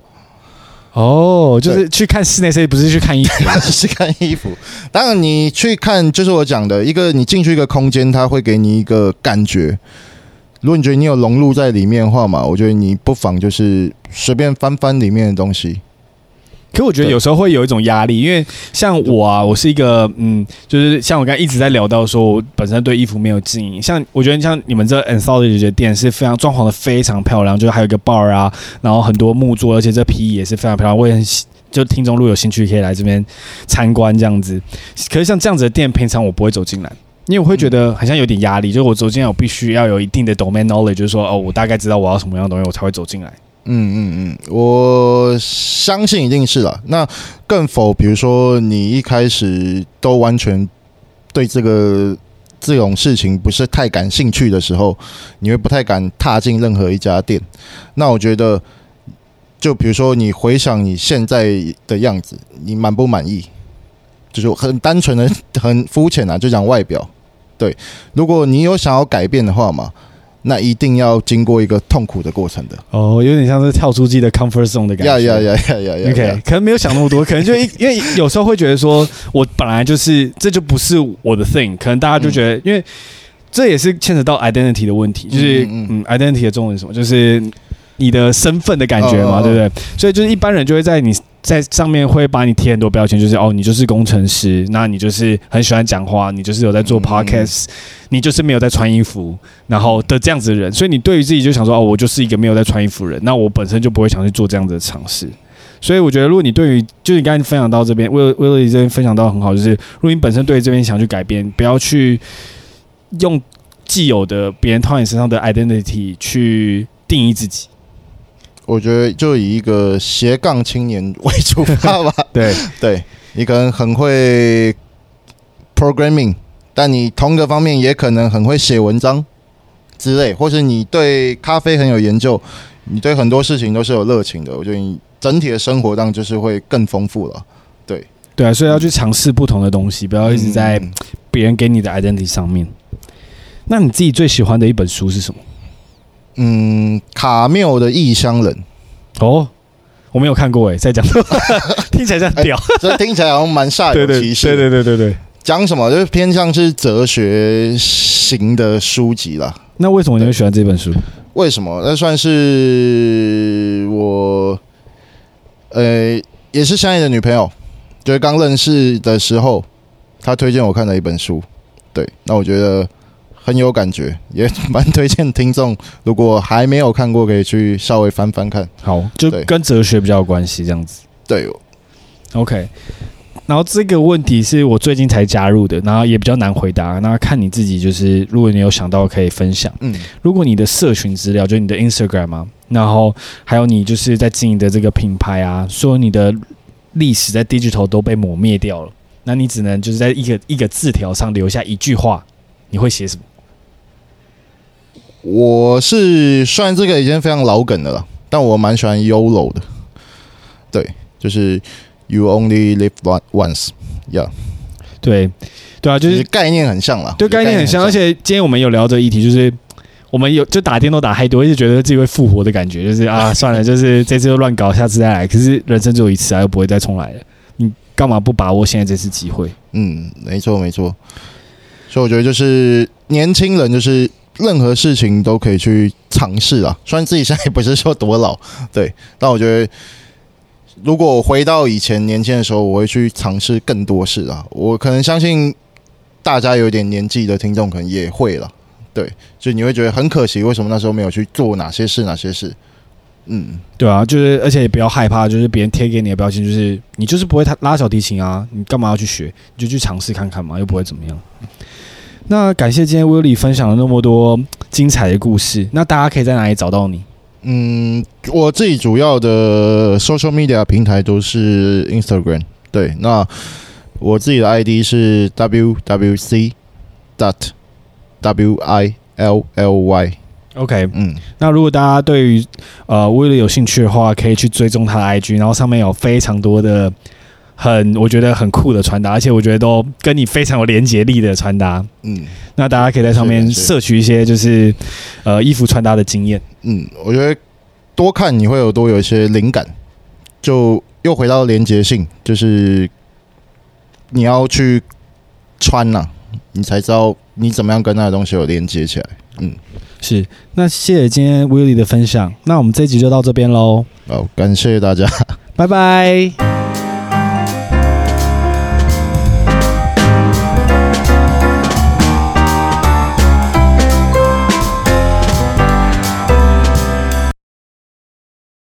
哦，就是去看室内设计，不是去看衣服，是看衣服。当然，你去看就是我讲的一个，你进去一个空间，它会给你一个感觉。如果你觉得你有融入在里面的话嘛，我觉得你不妨就是随便翻翻里面的东西。可我觉得有时候会有一种压力，因为像我啊，我是一个嗯，就是像我刚才一直在聊到说，我本身对衣服没有经营。像我觉得像你们这 Anthology 的店是非常装潢的非常漂亮，就是还有一个 bar 啊，然后很多木桌，而且这皮也是非常漂亮。我也很就听众如果有兴趣可以来这边参观这样子。可是像这样子的店，平常我不会走进来。因为我会觉得好像有点压力，就是我走进来，我必须要有一定的 domain knowledge，就是说，哦，我大概知道我要什么样的东西，我才会走进来。嗯嗯嗯，我相信一定是啦。那更否，比如说你一开始都完全对这个这种事情不是太感兴趣的时候，你会不太敢踏进任何一家店。那我觉得，就比如说你回想你现在的样子，你满不满意？就是很单纯的、很肤浅啊，就讲外表。对，如果你有想要改变的话嘛。那一定要经过一个痛苦的过程的哦，有点像是跳出自己的 comfort zone 的感觉。呀呀呀呀呀！OK，可能没有想那么多，可能就因 因为有时候会觉得说，我本来就是这就不是我的 thing，可能大家就觉得，嗯、因为这也是牵扯到 identity 的问题，就是嗯，嗯，嗯，identity 的中文是什么？就是你的身份的感觉嘛，哦、对不对？所以就是一般人就会在你。在上面会把你贴很多标签，就是哦，你就是工程师，那你就是很喜欢讲话，你就是有在做 podcast，、嗯、你就是没有在穿衣服，然后的这样子的人，所以你对于自己就想说哦，我就是一个没有在穿衣服的人，那我本身就不会想去做这样子的尝试。所以我觉得，如果你对于就是你刚才分享到这边，Willie 这边分享到很好，就是如果你本身对这边想去改变，不要去用既有的别人套你身上的 identity 去定义自己。我觉得就以一个斜杠青年为出发吧。对 对，你可能很会 programming，但你同个方面也可能很会写文章之类，或是你对咖啡很有研究，你对很多事情都是有热情的。我觉得你整体的生活当就是会更丰富了。对对啊，所以要去尝试不同的东西，不要一直在别人给你的 identity 上面。那你自己最喜欢的一本书是什么？嗯，卡缪的异乡人哦，我没有看过哎，在讲，听起来这样屌，这、欸、听起来好像蛮煞有其事。对对对对对，讲什么就是偏向是哲学型的书籍啦。那为什么你会喜欢这本书？为什么？那算是我，呃，也是相爱的女朋友，就是刚认识的时候，她推荐我看的一本书。对，那我觉得。很有感觉，也蛮推荐听众，如果还没有看过，可以去稍微翻翻看。好，就跟哲学比较有关系，这样子。对，OK。然后这个问题是我最近才加入的，然后也比较难回答。那看你自己，就是如果你有想到可以分享。嗯，如果你的社群资料，就你的 Instagram 啊，然后还有你就是在经营的这个品牌啊，说你的历史在 Digital 都被抹灭掉了，那你只能就是在一个一个字条上留下一句话，你会写什么？我是虽然这个已经非常老梗的了，但我蛮喜欢 YOLO 的。对，就是 You only live once，yeah。对，对啊，就是概念很像啦，对，概念很像。而且今天我们有聊这个议题，就是我们有就打电动打太多，一直觉得自己会复活的感觉，就是啊，算了，就是这次就乱搞，下次再来。可是人生只有一次啊，又不会再重来了。你干嘛不把握现在这次机会？嗯，没错没错。所以我觉得就是年轻人就是。任何事情都可以去尝试啊，虽然自己现在也不是说多老，对，但我觉得如果回到以前年轻的时候，我会去尝试更多事啊。我可能相信大家有点年纪的听众可能也会了，对，就你会觉得很可惜，为什么那时候没有去做哪些事？哪些事？嗯，对啊，就是而且也不要害怕，就是别人贴给你的标签，就是你就是不会拉小提琴啊，你干嘛要去学？你就去尝试看看嘛，又不会怎么样。那感谢今天 Willie 分享了那么多精彩的故事。那大家可以在哪里找到你？嗯，我自己主要的 social media 平台都是 Instagram。对，那我自己的 ID 是 WWC dot W I L L Y。OK，嗯，那如果大家对于呃 Willie 有兴趣的话，可以去追踪他的 IG，然后上面有非常多的。很，我觉得很酷的穿搭，而且我觉得都跟你非常有连结力的穿搭。嗯，那大家可以在上面摄取一些就是呃衣服穿搭的经验。嗯，我觉得多看你会有多有一些灵感，就又回到连结性，就是你要去穿呐、啊，你才知道你怎么样跟那个东西有连接起来。嗯，是。那谢谢今天 Willie 的分享，那我们这集就到这边喽。好，感谢大家，拜拜。